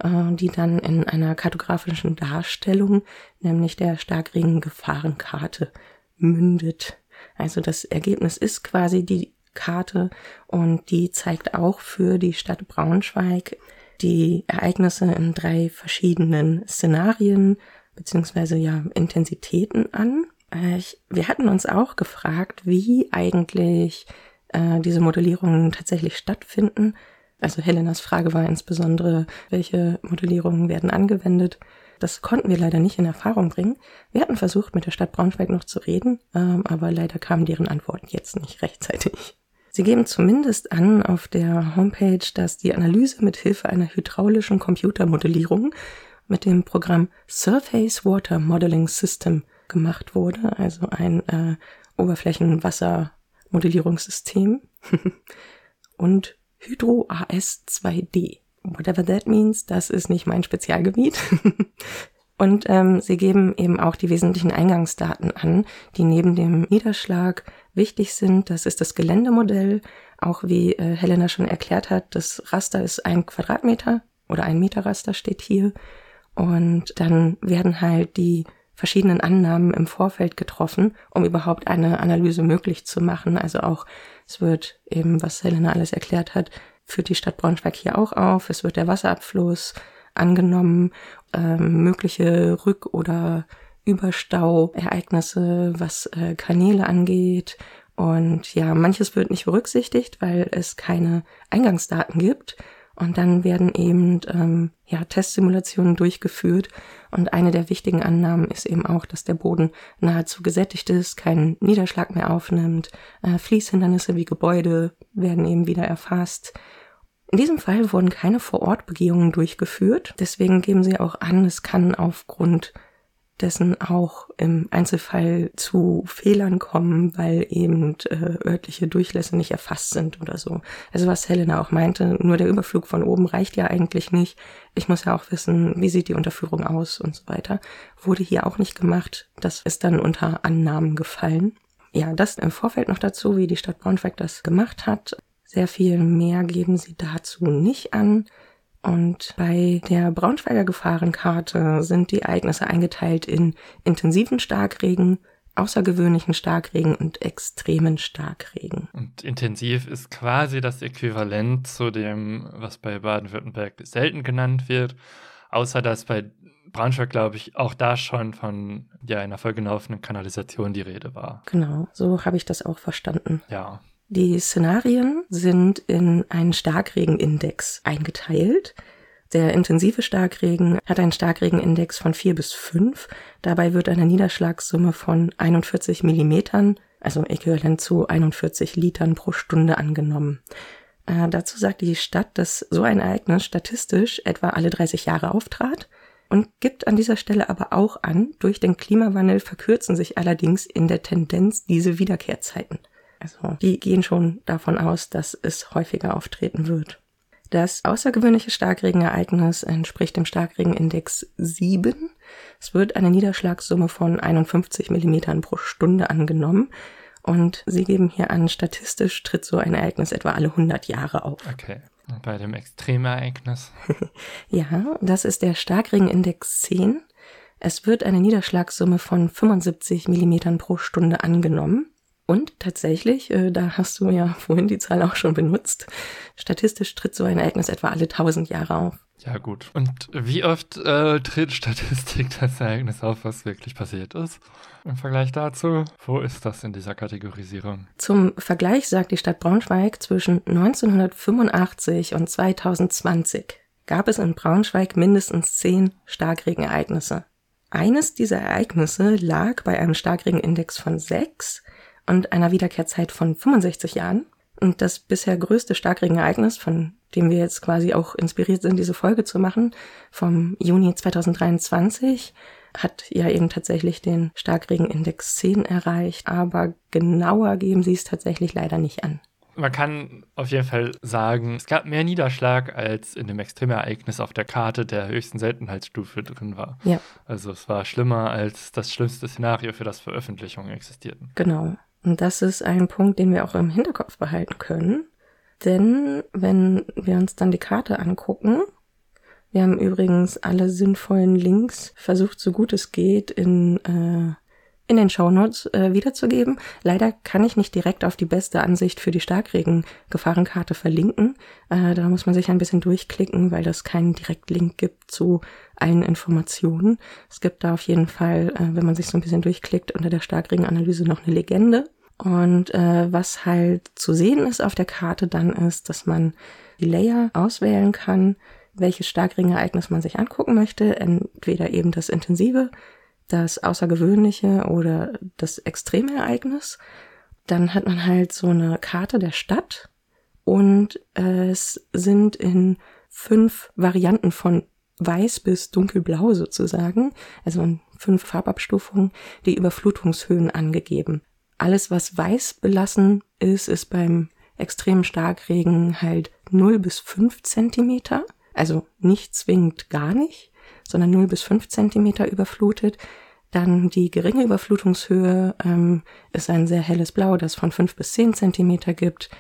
äh, die dann in einer kartografischen Darstellung, nämlich der Starkregen-Gefahrenkarte, mündet. Also das Ergebnis ist quasi die Karte und die zeigt auch für die Stadt Braunschweig die Ereignisse in drei verschiedenen Szenarien beziehungsweise ja Intensitäten an. Äh, ich, wir hatten uns auch gefragt, wie eigentlich äh, diese Modellierungen tatsächlich stattfinden. Also Helenas Frage war insbesondere, welche Modellierungen werden angewendet. Das konnten wir leider nicht in Erfahrung bringen. Wir hatten versucht, mit der Stadt Braunschweig noch zu reden, ähm, aber leider kamen deren Antworten jetzt nicht rechtzeitig. Sie geben zumindest an auf der Homepage, dass die Analyse mit Hilfe einer hydraulischen Computermodellierung mit dem Programm Surface Water Modeling System gemacht wurde, also ein äh, Oberflächenwassermodellierungssystem und Hydro AS 2D whatever that means, das ist nicht mein Spezialgebiet. Und ähm, sie geben eben auch die wesentlichen Eingangsdaten an, die neben dem Niederschlag wichtig sind. Das ist das Geländemodell. Auch wie äh, Helena schon erklärt hat, das Raster ist ein Quadratmeter oder ein Meter Raster steht hier. Und dann werden halt die verschiedenen Annahmen im Vorfeld getroffen, um überhaupt eine Analyse möglich zu machen. Also auch, es wird eben, was Helena alles erklärt hat, führt die Stadt Braunschweig hier auch auf. Es wird der Wasserabfluss angenommen, ähm, mögliche Rück- oder Überstauereignisse, was äh, Kanäle angeht. Und ja, manches wird nicht berücksichtigt, weil es keine Eingangsdaten gibt. Und dann werden eben ähm, ja, Testsimulationen durchgeführt. Und eine der wichtigen Annahmen ist eben auch, dass der Boden nahezu gesättigt ist, keinen Niederschlag mehr aufnimmt. Äh, Fließhindernisse wie Gebäude werden eben wieder erfasst. In diesem Fall wurden keine Vorortbegehungen durchgeführt. Deswegen geben sie auch an, es kann aufgrund dessen auch im Einzelfall zu Fehlern kommen, weil eben äh, örtliche Durchlässe nicht erfasst sind oder so. Also was Helena auch meinte, nur der Überflug von oben reicht ja eigentlich nicht. Ich muss ja auch wissen, wie sieht die Unterführung aus und so weiter. Wurde hier auch nicht gemacht. Das ist dann unter Annahmen gefallen. Ja, das im Vorfeld noch dazu, wie die Stadt Braunschweig das gemacht hat. Sehr viel mehr geben sie dazu nicht an. Und bei der Braunschweiger Gefahrenkarte sind die Ereignisse eingeteilt in intensiven Starkregen, außergewöhnlichen Starkregen und extremen Starkregen. Und intensiv ist quasi das Äquivalent zu dem, was bei Baden-Württemberg selten genannt wird, außer dass bei Braunschweig, glaube ich, auch da schon von ja, einer vollgelaufenen Kanalisation die Rede war. Genau, so habe ich das auch verstanden. Ja. Die Szenarien sind in einen Starkregenindex eingeteilt. Der intensive Starkregen hat einen Starkregenindex von 4 bis 5. Dabei wird eine Niederschlagssumme von 41 Millimetern, also äquivalent zu 41 Litern pro Stunde angenommen. Äh, dazu sagt die Stadt, dass so ein Ereignis statistisch etwa alle 30 Jahre auftrat und gibt an dieser Stelle aber auch an, durch den Klimawandel verkürzen sich allerdings in der Tendenz diese Wiederkehrzeiten. Also die gehen schon davon aus, dass es häufiger auftreten wird. Das außergewöhnliche Starkregenereignis entspricht dem Starkregenindex 7. Es wird eine Niederschlagssumme von 51 Millimetern pro Stunde angenommen. Und sie geben hier an, statistisch tritt so ein Ereignis etwa alle 100 Jahre auf. Okay. Und bei dem Extremereignis? ja, das ist der Starkregenindex 10. Es wird eine Niederschlagssumme von 75 Millimetern pro Stunde angenommen. Und tatsächlich, äh, da hast du ja vorhin die Zahl auch schon benutzt, statistisch tritt so ein Ereignis etwa alle 1000 Jahre auf. Ja, gut. Und wie oft äh, tritt Statistik das Ereignis auf, was wirklich passiert ist? Im Vergleich dazu, wo ist das in dieser Kategorisierung? Zum Vergleich sagt die Stadt Braunschweig, zwischen 1985 und 2020 gab es in Braunschweig mindestens zehn Starkregenereignisse. Eines dieser Ereignisse lag bei einem Starkregenindex von 6 und einer Wiederkehrzeit von 65 Jahren. Und das bisher größte Starkregenereignis, von dem wir jetzt quasi auch inspiriert sind, diese Folge zu machen, vom Juni 2023, hat ja eben tatsächlich den Starkregenindex 10 erreicht, aber genauer geben sie es tatsächlich leider nicht an. Man kann auf jeden Fall sagen, es gab mehr Niederschlag, als in dem Extremereignis auf der Karte der höchsten Seltenheitsstufe drin war. Ja. Also es war schlimmer als das schlimmste Szenario, für das Veröffentlichungen existierten. Genau. Und das ist ein Punkt, den wir auch im Hinterkopf behalten können. Denn wenn wir uns dann die Karte angucken, wir haben übrigens alle sinnvollen Links versucht, so gut es geht, in, äh, in den Shownotes äh, wiederzugeben. Leider kann ich nicht direkt auf die beste Ansicht für die Starkregen-Gefahrenkarte verlinken. Äh, da muss man sich ein bisschen durchklicken, weil es keinen Direktlink gibt zu allen Informationen. Es gibt da auf jeden Fall, äh, wenn man sich so ein bisschen durchklickt, unter der Starkregenanalyse noch eine Legende. Und äh, was halt zu sehen ist auf der Karte dann ist, dass man die Layer auswählen kann, welches Starkringereignis man sich angucken möchte. Entweder eben das intensive, das außergewöhnliche oder das extreme Ereignis. Dann hat man halt so eine Karte der Stadt und es sind in fünf Varianten von weiß bis dunkelblau sozusagen, also in fünf Farbabstufungen, die Überflutungshöhen angegeben alles, was weiß belassen ist, ist beim extremen Starkregen halt 0 bis 5 Zentimeter. Also nicht zwingend gar nicht, sondern 0 bis 5 Zentimeter überflutet. Dann die geringe Überflutungshöhe ähm, ist ein sehr helles Blau, das von 5 bis 10 Zentimeter gibt.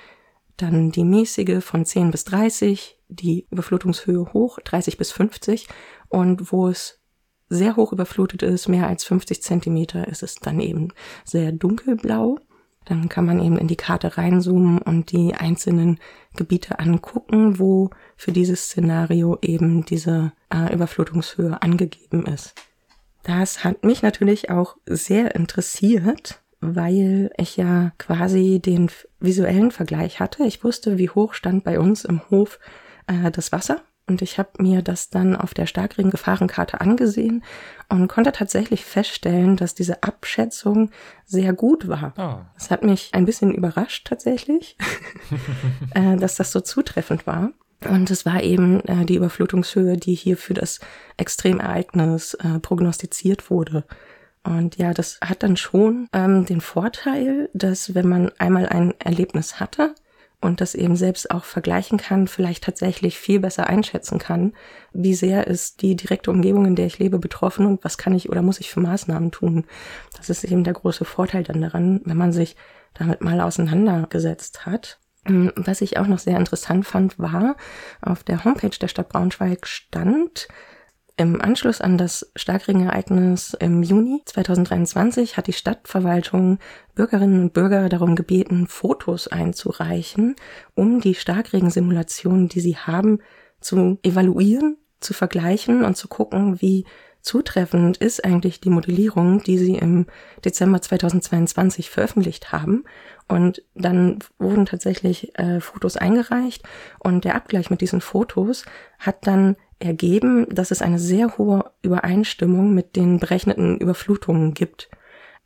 Dann die mäßige von 10 bis 30, die Überflutungshöhe hoch, 30 bis 50. Und wo es sehr hoch überflutet ist, mehr als 50 Zentimeter, ist es dann eben sehr dunkelblau. Dann kann man eben in die Karte reinzoomen und die einzelnen Gebiete angucken, wo für dieses Szenario eben diese äh, Überflutungshöhe angegeben ist. Das hat mich natürlich auch sehr interessiert, weil ich ja quasi den visuellen Vergleich hatte. Ich wusste, wie hoch stand bei uns im Hof äh, das Wasser und ich habe mir das dann auf der Starkregen-Gefahrenkarte angesehen und konnte tatsächlich feststellen, dass diese Abschätzung sehr gut war. Oh. Das hat mich ein bisschen überrascht tatsächlich, äh, dass das so zutreffend war. Und es war eben äh, die Überflutungshöhe, die hier für das Extremereignis äh, prognostiziert wurde. Und ja, das hat dann schon ähm, den Vorteil, dass wenn man einmal ein Erlebnis hatte, und das eben selbst auch vergleichen kann, vielleicht tatsächlich viel besser einschätzen kann, wie sehr ist die direkte Umgebung, in der ich lebe, betroffen und was kann ich oder muss ich für Maßnahmen tun. Das ist eben der große Vorteil dann daran, wenn man sich damit mal auseinandergesetzt hat. Hm, was ich auch noch sehr interessant fand, war, auf der Homepage der Stadt Braunschweig stand, im Anschluss an das Starkregenereignis im Juni 2023 hat die Stadtverwaltung Bürgerinnen und Bürger darum gebeten, Fotos einzureichen, um die Starkregensimulationen, die sie haben, zu evaluieren, zu vergleichen und zu gucken, wie zutreffend ist eigentlich die Modellierung, die sie im Dezember 2022 veröffentlicht haben. Und dann wurden tatsächlich äh, Fotos eingereicht und der Abgleich mit diesen Fotos hat dann ergeben, dass es eine sehr hohe Übereinstimmung mit den berechneten Überflutungen gibt.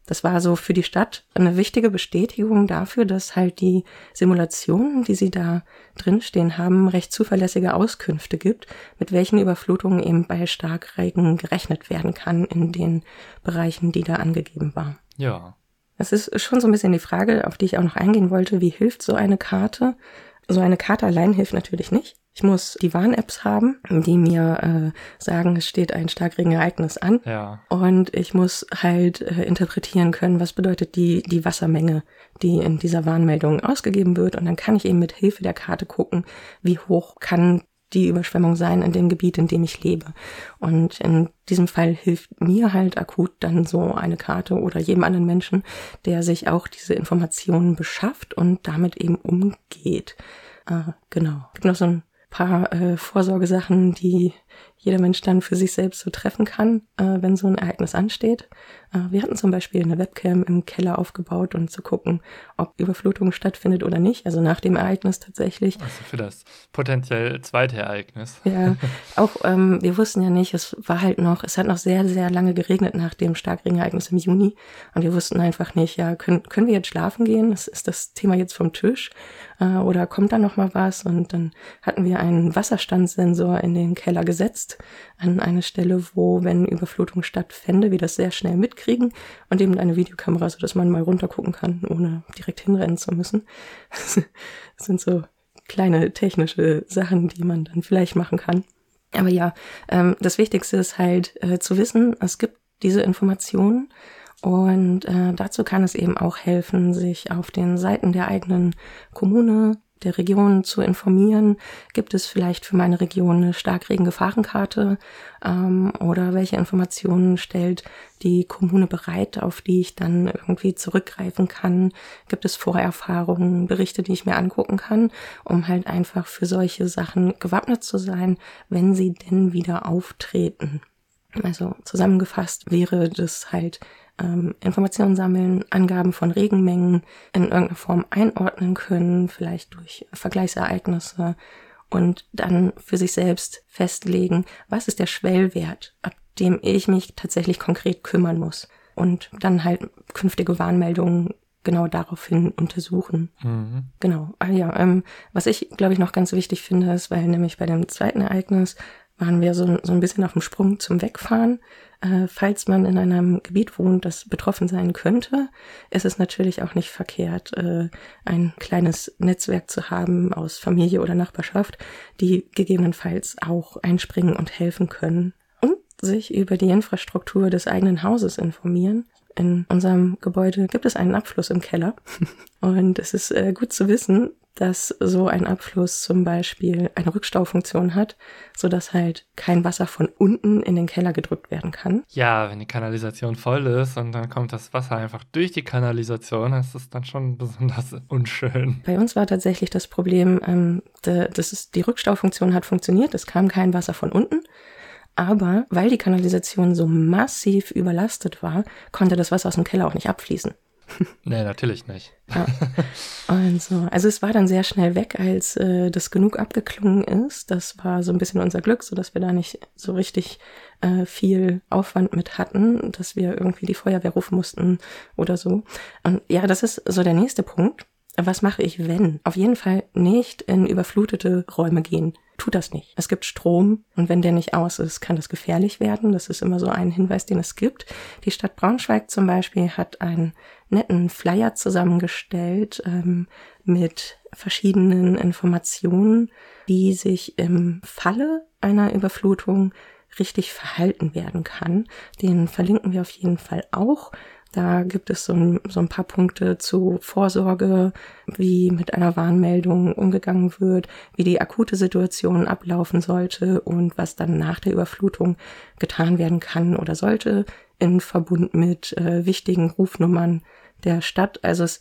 Das war so für die Stadt eine wichtige Bestätigung dafür, dass halt die Simulationen, die sie da drinstehen haben, recht zuverlässige Auskünfte gibt, mit welchen Überflutungen eben bei Starkregen gerechnet werden kann in den Bereichen, die da angegeben waren. Ja. Es ist schon so ein bisschen die Frage, auf die ich auch noch eingehen wollte, wie hilft so eine Karte? So eine Karte allein hilft natürlich nicht. Ich muss die Warn-Apps haben, die mir äh, sagen, es steht ein Starkregenereignis an. Ja. Und ich muss halt äh, interpretieren können, was bedeutet die, die Wassermenge, die in dieser Warnmeldung ausgegeben wird. Und dann kann ich eben mit Hilfe der Karte gucken, wie hoch kann die Überschwemmung sein in dem Gebiet, in dem ich lebe. Und in diesem Fall hilft mir halt akut dann so eine Karte oder jedem anderen Menschen, der sich auch diese Informationen beschafft und damit eben umgeht. Äh, genau. Es gibt noch so ein paar äh, Vorsorgesachen, die jeder Mensch dann für sich selbst so treffen kann, äh, wenn so ein Ereignis ansteht. Äh, wir hatten zum Beispiel eine Webcam im Keller aufgebaut um zu gucken, ob Überflutung stattfindet oder nicht. Also nach dem Ereignis tatsächlich. Also für das potenziell zweite Ereignis. Ja, auch ähm, wir wussten ja nicht, es war halt noch, es hat noch sehr, sehr lange geregnet nach dem Starkregenereignis im Juni. Und wir wussten einfach nicht, ja, können, können wir jetzt schlafen gehen? Das ist das Thema jetzt vom Tisch? Äh, oder kommt da noch mal was? Und dann hatten wir einen Wasserstandssensor in den Keller gesetzt, an eine Stelle, wo, wenn Überflutung stattfände, wir das sehr schnell mitkriegen und eben eine Videokamera, so dass man mal runtergucken kann, ohne direkt hinrennen zu müssen. das sind so kleine technische Sachen, die man dann vielleicht machen kann. Aber ja, ähm, das Wichtigste ist halt äh, zu wissen, es gibt diese Informationen und äh, dazu kann es eben auch helfen, sich auf den Seiten der eigenen Kommune, der Region zu informieren. Gibt es vielleicht für meine Region eine Starkregen-Gefahrenkarte ähm, oder welche Informationen stellt die Kommune bereit, auf die ich dann irgendwie zurückgreifen kann? Gibt es Vorerfahrungen, Berichte, die ich mir angucken kann, um halt einfach für solche Sachen gewappnet zu sein, wenn sie denn wieder auftreten? Also zusammengefasst wäre das halt ähm, Informationen sammeln, Angaben von Regenmengen in irgendeiner Form einordnen können, vielleicht durch Vergleichsereignisse und dann für sich selbst festlegen, was ist der Schwellwert, ab dem ich mich tatsächlich konkret kümmern muss und dann halt künftige Warnmeldungen genau daraufhin untersuchen. Mhm. Genau. Ah ja, ähm, was ich glaube ich noch ganz wichtig finde, ist, weil nämlich bei dem zweiten Ereignis waren wir so, so ein bisschen auf dem Sprung zum Wegfahren. Äh, falls man in einem Gebiet wohnt, das betroffen sein könnte, ist es natürlich auch nicht verkehrt, äh, ein kleines Netzwerk zu haben aus Familie oder Nachbarschaft, die gegebenenfalls auch einspringen und helfen können und sich über die Infrastruktur des eigenen Hauses informieren. In unserem Gebäude gibt es einen Abfluss im Keller und es ist äh, gut zu wissen, dass so ein Abfluss zum Beispiel eine Rückstaufunktion hat, so dass halt kein Wasser von unten in den Keller gedrückt werden kann. Ja, wenn die Kanalisation voll ist und dann kommt das Wasser einfach durch die Kanalisation, ist es dann schon besonders unschön. Bei uns war tatsächlich das Problem, ähm, das ist, die Rückstaufunktion hat funktioniert, es kam kein Wasser von unten. Aber weil die Kanalisation so massiv überlastet war, konnte das Wasser aus dem Keller auch nicht abfließen. Nee, natürlich nicht. Ja. Und so. Also es war dann sehr schnell weg, als äh, das genug abgeklungen ist. Das war so ein bisschen unser Glück, so dass wir da nicht so richtig äh, viel Aufwand mit hatten, dass wir irgendwie die Feuerwehr rufen mussten oder so. Und ja, das ist so der nächste Punkt. Was mache ich, wenn? Auf jeden Fall nicht in überflutete Räume gehen tu das nicht. Es gibt Strom und wenn der nicht aus ist, kann das gefährlich werden. Das ist immer so ein Hinweis, den es gibt. Die Stadt Braunschweig zum Beispiel hat einen netten Flyer zusammengestellt ähm, mit verschiedenen Informationen, wie sich im Falle einer Überflutung richtig verhalten werden kann. Den verlinken wir auf jeden Fall auch. Da gibt es so ein, so ein paar Punkte zu Vorsorge, wie mit einer Warnmeldung umgegangen wird, wie die akute Situation ablaufen sollte und was dann nach der Überflutung getan werden kann oder sollte in Verbund mit äh, wichtigen Rufnummern der Stadt. Also es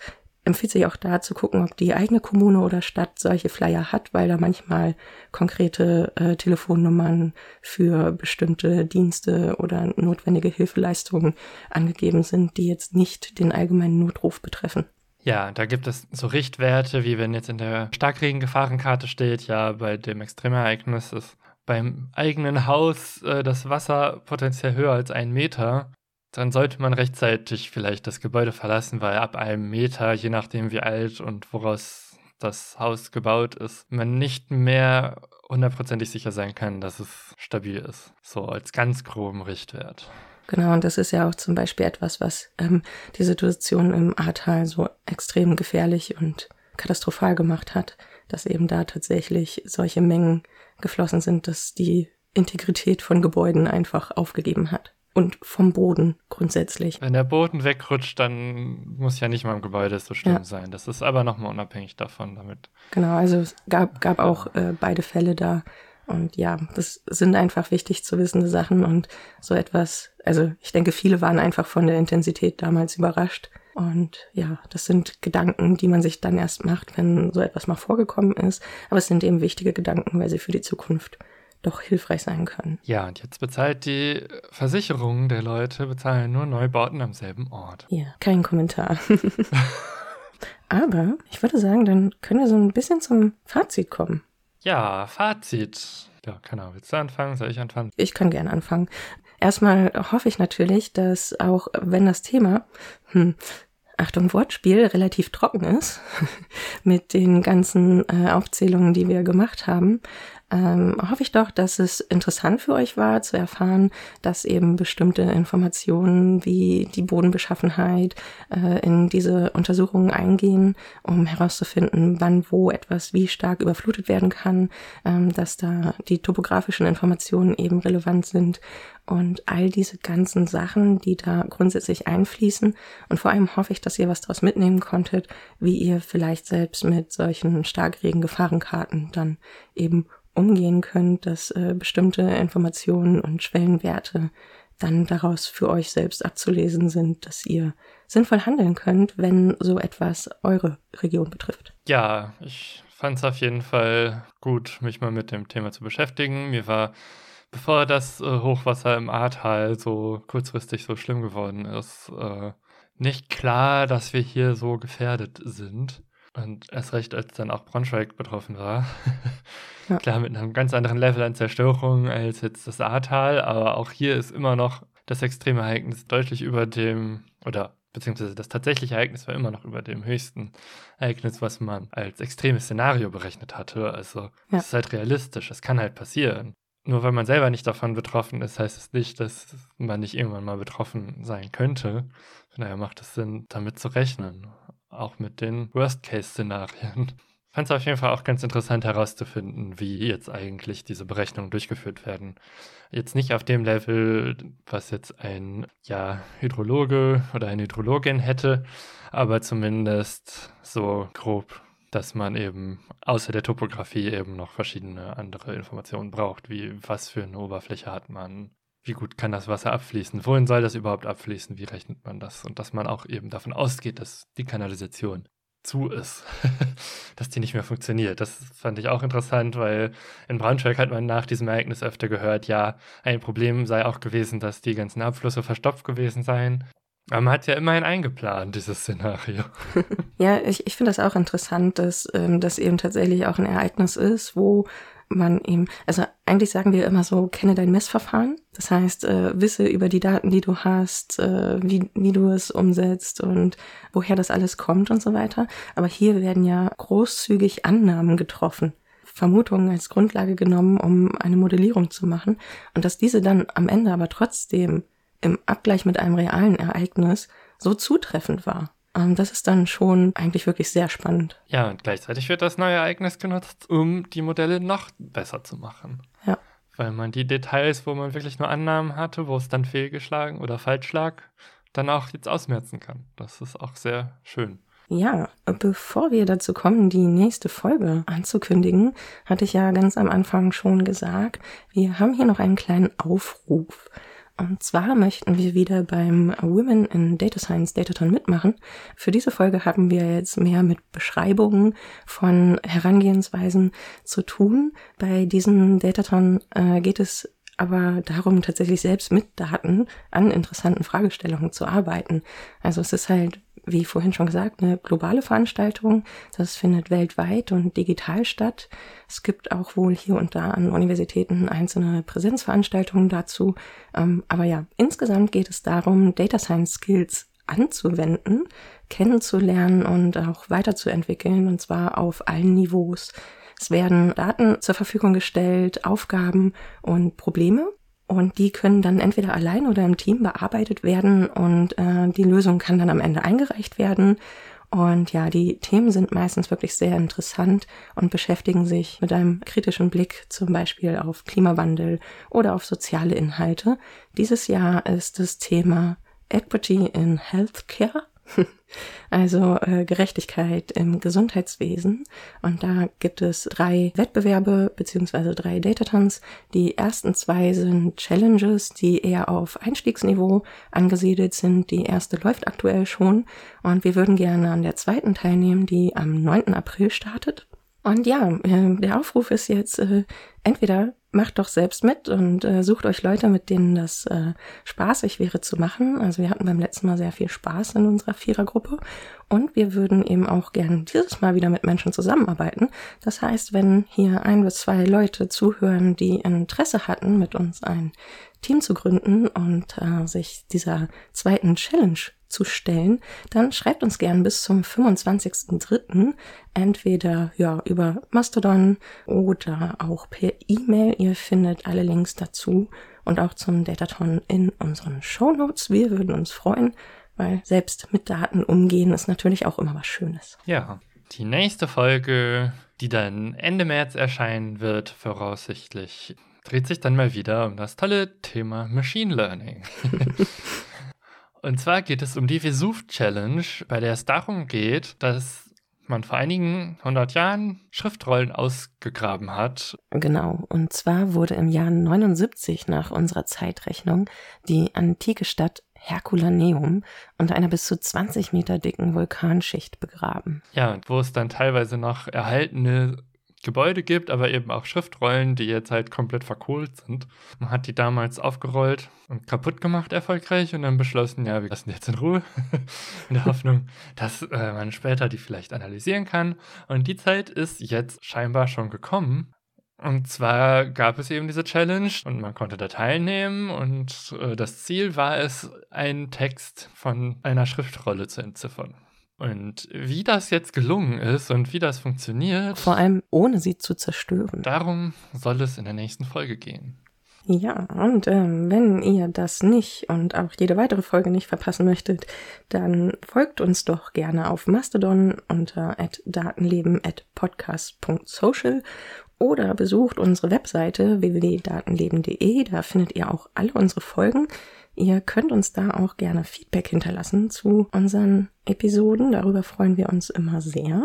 empfiehlt sich auch da zu gucken, ob die eigene Kommune oder Stadt solche Flyer hat, weil da manchmal konkrete äh, Telefonnummern für bestimmte Dienste oder notwendige Hilfeleistungen angegeben sind, die jetzt nicht den allgemeinen Notruf betreffen. Ja, da gibt es so Richtwerte, wie wenn jetzt in der Starkregengefahrenkarte steht, ja, bei dem Extremereignis ist beim eigenen Haus äh, das Wasser potenziell höher als ein Meter, dann sollte man rechtzeitig vielleicht das Gebäude verlassen, weil ab einem Meter, je nachdem wie alt und woraus das Haus gebaut ist, man nicht mehr hundertprozentig sicher sein kann, dass es stabil ist. So als ganz groben Richtwert. Genau, und das ist ja auch zum Beispiel etwas, was ähm, die Situation im Ahrtal so extrem gefährlich und katastrophal gemacht hat, dass eben da tatsächlich solche Mengen geflossen sind, dass die Integrität von Gebäuden einfach aufgegeben hat. Und vom Boden grundsätzlich. Wenn der Boden wegrutscht, dann muss ja nicht mal im Gebäude so schlimm ja. sein. Das ist aber nochmal unabhängig davon damit. Genau, also es gab, gab auch äh, beide Fälle da. Und ja, das sind einfach wichtig zu wissende Sachen und so etwas, also ich denke, viele waren einfach von der Intensität damals überrascht. Und ja, das sind Gedanken, die man sich dann erst macht, wenn so etwas mal vorgekommen ist. Aber es sind eben wichtige Gedanken, weil sie für die Zukunft doch hilfreich sein können. Ja, und jetzt bezahlt die Versicherung der Leute, bezahlen nur Neubauten am selben Ort. Ja, kein Kommentar. Aber ich würde sagen, dann können wir so ein bisschen zum Fazit kommen. Ja, Fazit. Ja, keine Ahnung, willst du anfangen? Soll ich anfangen? Ich kann gerne anfangen. Erstmal hoffe ich natürlich, dass auch wenn das Thema, hm, Achtung, Wortspiel, relativ trocken ist, mit den ganzen äh, Aufzählungen, die wir gemacht haben, ähm, hoffe ich doch, dass es interessant für euch war zu erfahren, dass eben bestimmte Informationen wie die Bodenbeschaffenheit äh, in diese Untersuchungen eingehen, um herauszufinden, wann wo etwas wie stark überflutet werden kann, ähm, dass da die topografischen Informationen eben relevant sind und all diese ganzen Sachen, die da grundsätzlich einfließen. Und vor allem hoffe ich, dass ihr was daraus mitnehmen konntet, wie ihr vielleicht selbst mit solchen starkregen Gefahrenkarten dann eben umgehen könnt, dass äh, bestimmte Informationen und Schwellenwerte dann daraus für euch selbst abzulesen sind, dass ihr sinnvoll handeln könnt, wenn so etwas eure Region betrifft. Ja, ich fand es auf jeden Fall gut, mich mal mit dem Thema zu beschäftigen. Mir war, bevor das äh, Hochwasser im Ahrtal so kurzfristig so schlimm geworden ist, äh, nicht klar, dass wir hier so gefährdet sind. Und erst recht, als dann auch Braunschweig betroffen war. ja. Klar, mit einem ganz anderen Level an Zerstörung als jetzt das Ahrtal, aber auch hier ist immer noch das extreme Ereignis deutlich über dem, oder beziehungsweise das tatsächliche Ereignis war immer noch über dem höchsten Ereignis, was man als extremes Szenario berechnet hatte. Also ja. es ist halt realistisch, es kann halt passieren. Nur weil man selber nicht davon betroffen ist, heißt es nicht, dass man nicht irgendwann mal betroffen sein könnte. Von daher macht es Sinn, damit zu rechnen auch mit den Worst-Case-Szenarien. Fand es auf jeden Fall auch ganz interessant herauszufinden, wie jetzt eigentlich diese Berechnungen durchgeführt werden. Jetzt nicht auf dem Level, was jetzt ein ja, Hydrologe oder eine Hydrologin hätte, aber zumindest so grob, dass man eben außer der Topografie eben noch verschiedene andere Informationen braucht, wie was für eine Oberfläche hat man, wie gut kann das Wasser abfließen? Wohin soll das überhaupt abfließen? Wie rechnet man das? Und dass man auch eben davon ausgeht, dass die Kanalisation zu ist, dass die nicht mehr funktioniert. Das fand ich auch interessant, weil in Braunschweig hat man nach diesem Ereignis öfter gehört, ja, ein Problem sei auch gewesen, dass die ganzen Abflüsse verstopft gewesen seien. Aber man hat ja immerhin eingeplant, dieses Szenario. ja, ich, ich finde das auch interessant, dass ähm, das eben tatsächlich auch ein Ereignis ist, wo man eben, also eigentlich sagen wir immer so, kenne dein Messverfahren. Das heißt, äh, wisse über die Daten, die du hast, äh, wie, wie du es umsetzt und woher das alles kommt und so weiter. Aber hier werden ja großzügig Annahmen getroffen. Vermutungen als Grundlage genommen, um eine Modellierung zu machen. Und dass diese dann am Ende aber trotzdem im Abgleich mit einem realen Ereignis so zutreffend war. Ähm, das ist dann schon eigentlich wirklich sehr spannend. Ja, und gleichzeitig wird das neue Ereignis genutzt, um die Modelle noch besser zu machen. Ja. Weil man die Details, wo man wirklich nur Annahmen hatte, wo es dann fehlgeschlagen oder falsch lag, dann auch jetzt ausmerzen kann. Das ist auch sehr schön. Ja, bevor wir dazu kommen, die nächste Folge anzukündigen, hatte ich ja ganz am Anfang schon gesagt, wir haben hier noch einen kleinen Aufruf. Und zwar möchten wir wieder beim Women in Data Science Datathon mitmachen. Für diese Folge haben wir jetzt mehr mit Beschreibungen von Herangehensweisen zu tun. Bei diesem Datathon äh, geht es aber darum, tatsächlich selbst mit Daten an interessanten Fragestellungen zu arbeiten. Also es ist halt wie vorhin schon gesagt, eine globale Veranstaltung. Das findet weltweit und digital statt. Es gibt auch wohl hier und da an Universitäten einzelne Präsenzveranstaltungen dazu. Ähm, aber ja, insgesamt geht es darum, Data Science Skills anzuwenden, kennenzulernen und auch weiterzuentwickeln, und zwar auf allen Niveaus. Es werden Daten zur Verfügung gestellt, Aufgaben und Probleme und die können dann entweder allein oder im Team bearbeitet werden und äh, die Lösung kann dann am Ende eingereicht werden. Und ja, die Themen sind meistens wirklich sehr interessant und beschäftigen sich mit einem kritischen Blick zum Beispiel auf Klimawandel oder auf soziale Inhalte. Dieses Jahr ist das Thema Equity in Healthcare also äh, Gerechtigkeit im Gesundheitswesen. Und da gibt es drei Wettbewerbe beziehungsweise drei Datatons. Die ersten zwei sind Challenges, die eher auf Einstiegsniveau angesiedelt sind. Die erste läuft aktuell schon und wir würden gerne an der zweiten teilnehmen, die am 9. April startet. Und ja, äh, der Aufruf ist jetzt äh, entweder macht doch selbst mit und äh, sucht euch Leute, mit denen das äh, spaßig wäre zu machen. Also wir hatten beim letzten Mal sehr viel Spaß in unserer Vierergruppe und wir würden eben auch gern dieses Mal wieder mit Menschen zusammenarbeiten. Das heißt, wenn hier ein bis zwei Leute zuhören, die Interesse hatten, mit uns ein Team zu gründen und äh, sich dieser zweiten Challenge zu stellen, dann schreibt uns gern bis zum 25.03. entweder ja über Mastodon oder auch per E-Mail. Ihr findet alle Links dazu und auch zum Dataton in unseren Show Notes. Wir würden uns freuen, weil selbst mit Daten umgehen ist natürlich auch immer was Schönes. Ja, die nächste Folge, die dann Ende März erscheinen wird, voraussichtlich, dreht sich dann mal wieder um das tolle Thema Machine Learning. Und zwar geht es um die Vesuv Challenge, bei der es darum geht, dass man vor einigen hundert Jahren Schriftrollen ausgegraben hat. Genau, und zwar wurde im Jahr 79 nach unserer Zeitrechnung die antike Stadt Herculaneum unter einer bis zu 20 Meter dicken Vulkanschicht begraben. Ja, wo es dann teilweise noch erhaltene Gebäude gibt, aber eben auch Schriftrollen, die jetzt halt komplett verkohlt sind. Man hat die damals aufgerollt und kaputt gemacht erfolgreich und dann beschlossen, ja, wir lassen die jetzt in Ruhe, in der Hoffnung, dass äh, man später die vielleicht analysieren kann. Und die Zeit ist jetzt scheinbar schon gekommen. Und zwar gab es eben diese Challenge und man konnte da teilnehmen und äh, das Ziel war es, einen Text von einer Schriftrolle zu entziffern. Und wie das jetzt gelungen ist und wie das funktioniert. Vor allem ohne sie zu zerstören. Darum soll es in der nächsten Folge gehen. Ja, und ähm, wenn ihr das nicht und auch jede weitere Folge nicht verpassen möchtet, dann folgt uns doch gerne auf Mastodon unter datenleben.podcast.social oder besucht unsere Webseite www.datenleben.de. Da findet ihr auch alle unsere Folgen. Ihr könnt uns da auch gerne Feedback hinterlassen zu unseren Episoden. Darüber freuen wir uns immer sehr.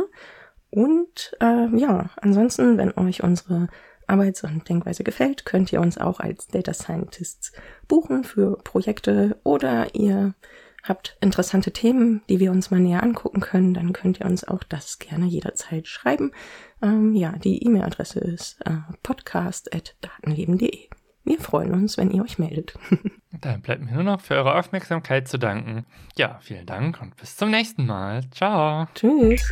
Und äh, ja, ansonsten, wenn euch unsere Arbeits- und Denkweise gefällt, könnt ihr uns auch als Data Scientists buchen für Projekte oder ihr habt interessante Themen, die wir uns mal näher angucken können, dann könnt ihr uns auch das gerne jederzeit schreiben. Ähm, ja, die E-Mail-Adresse ist äh, podcast.datenleben.de. Wir freuen uns, wenn ihr euch meldet. Dann bleibt mir nur noch für eure Aufmerksamkeit zu danken. Ja, vielen Dank und bis zum nächsten Mal. Ciao. Tschüss.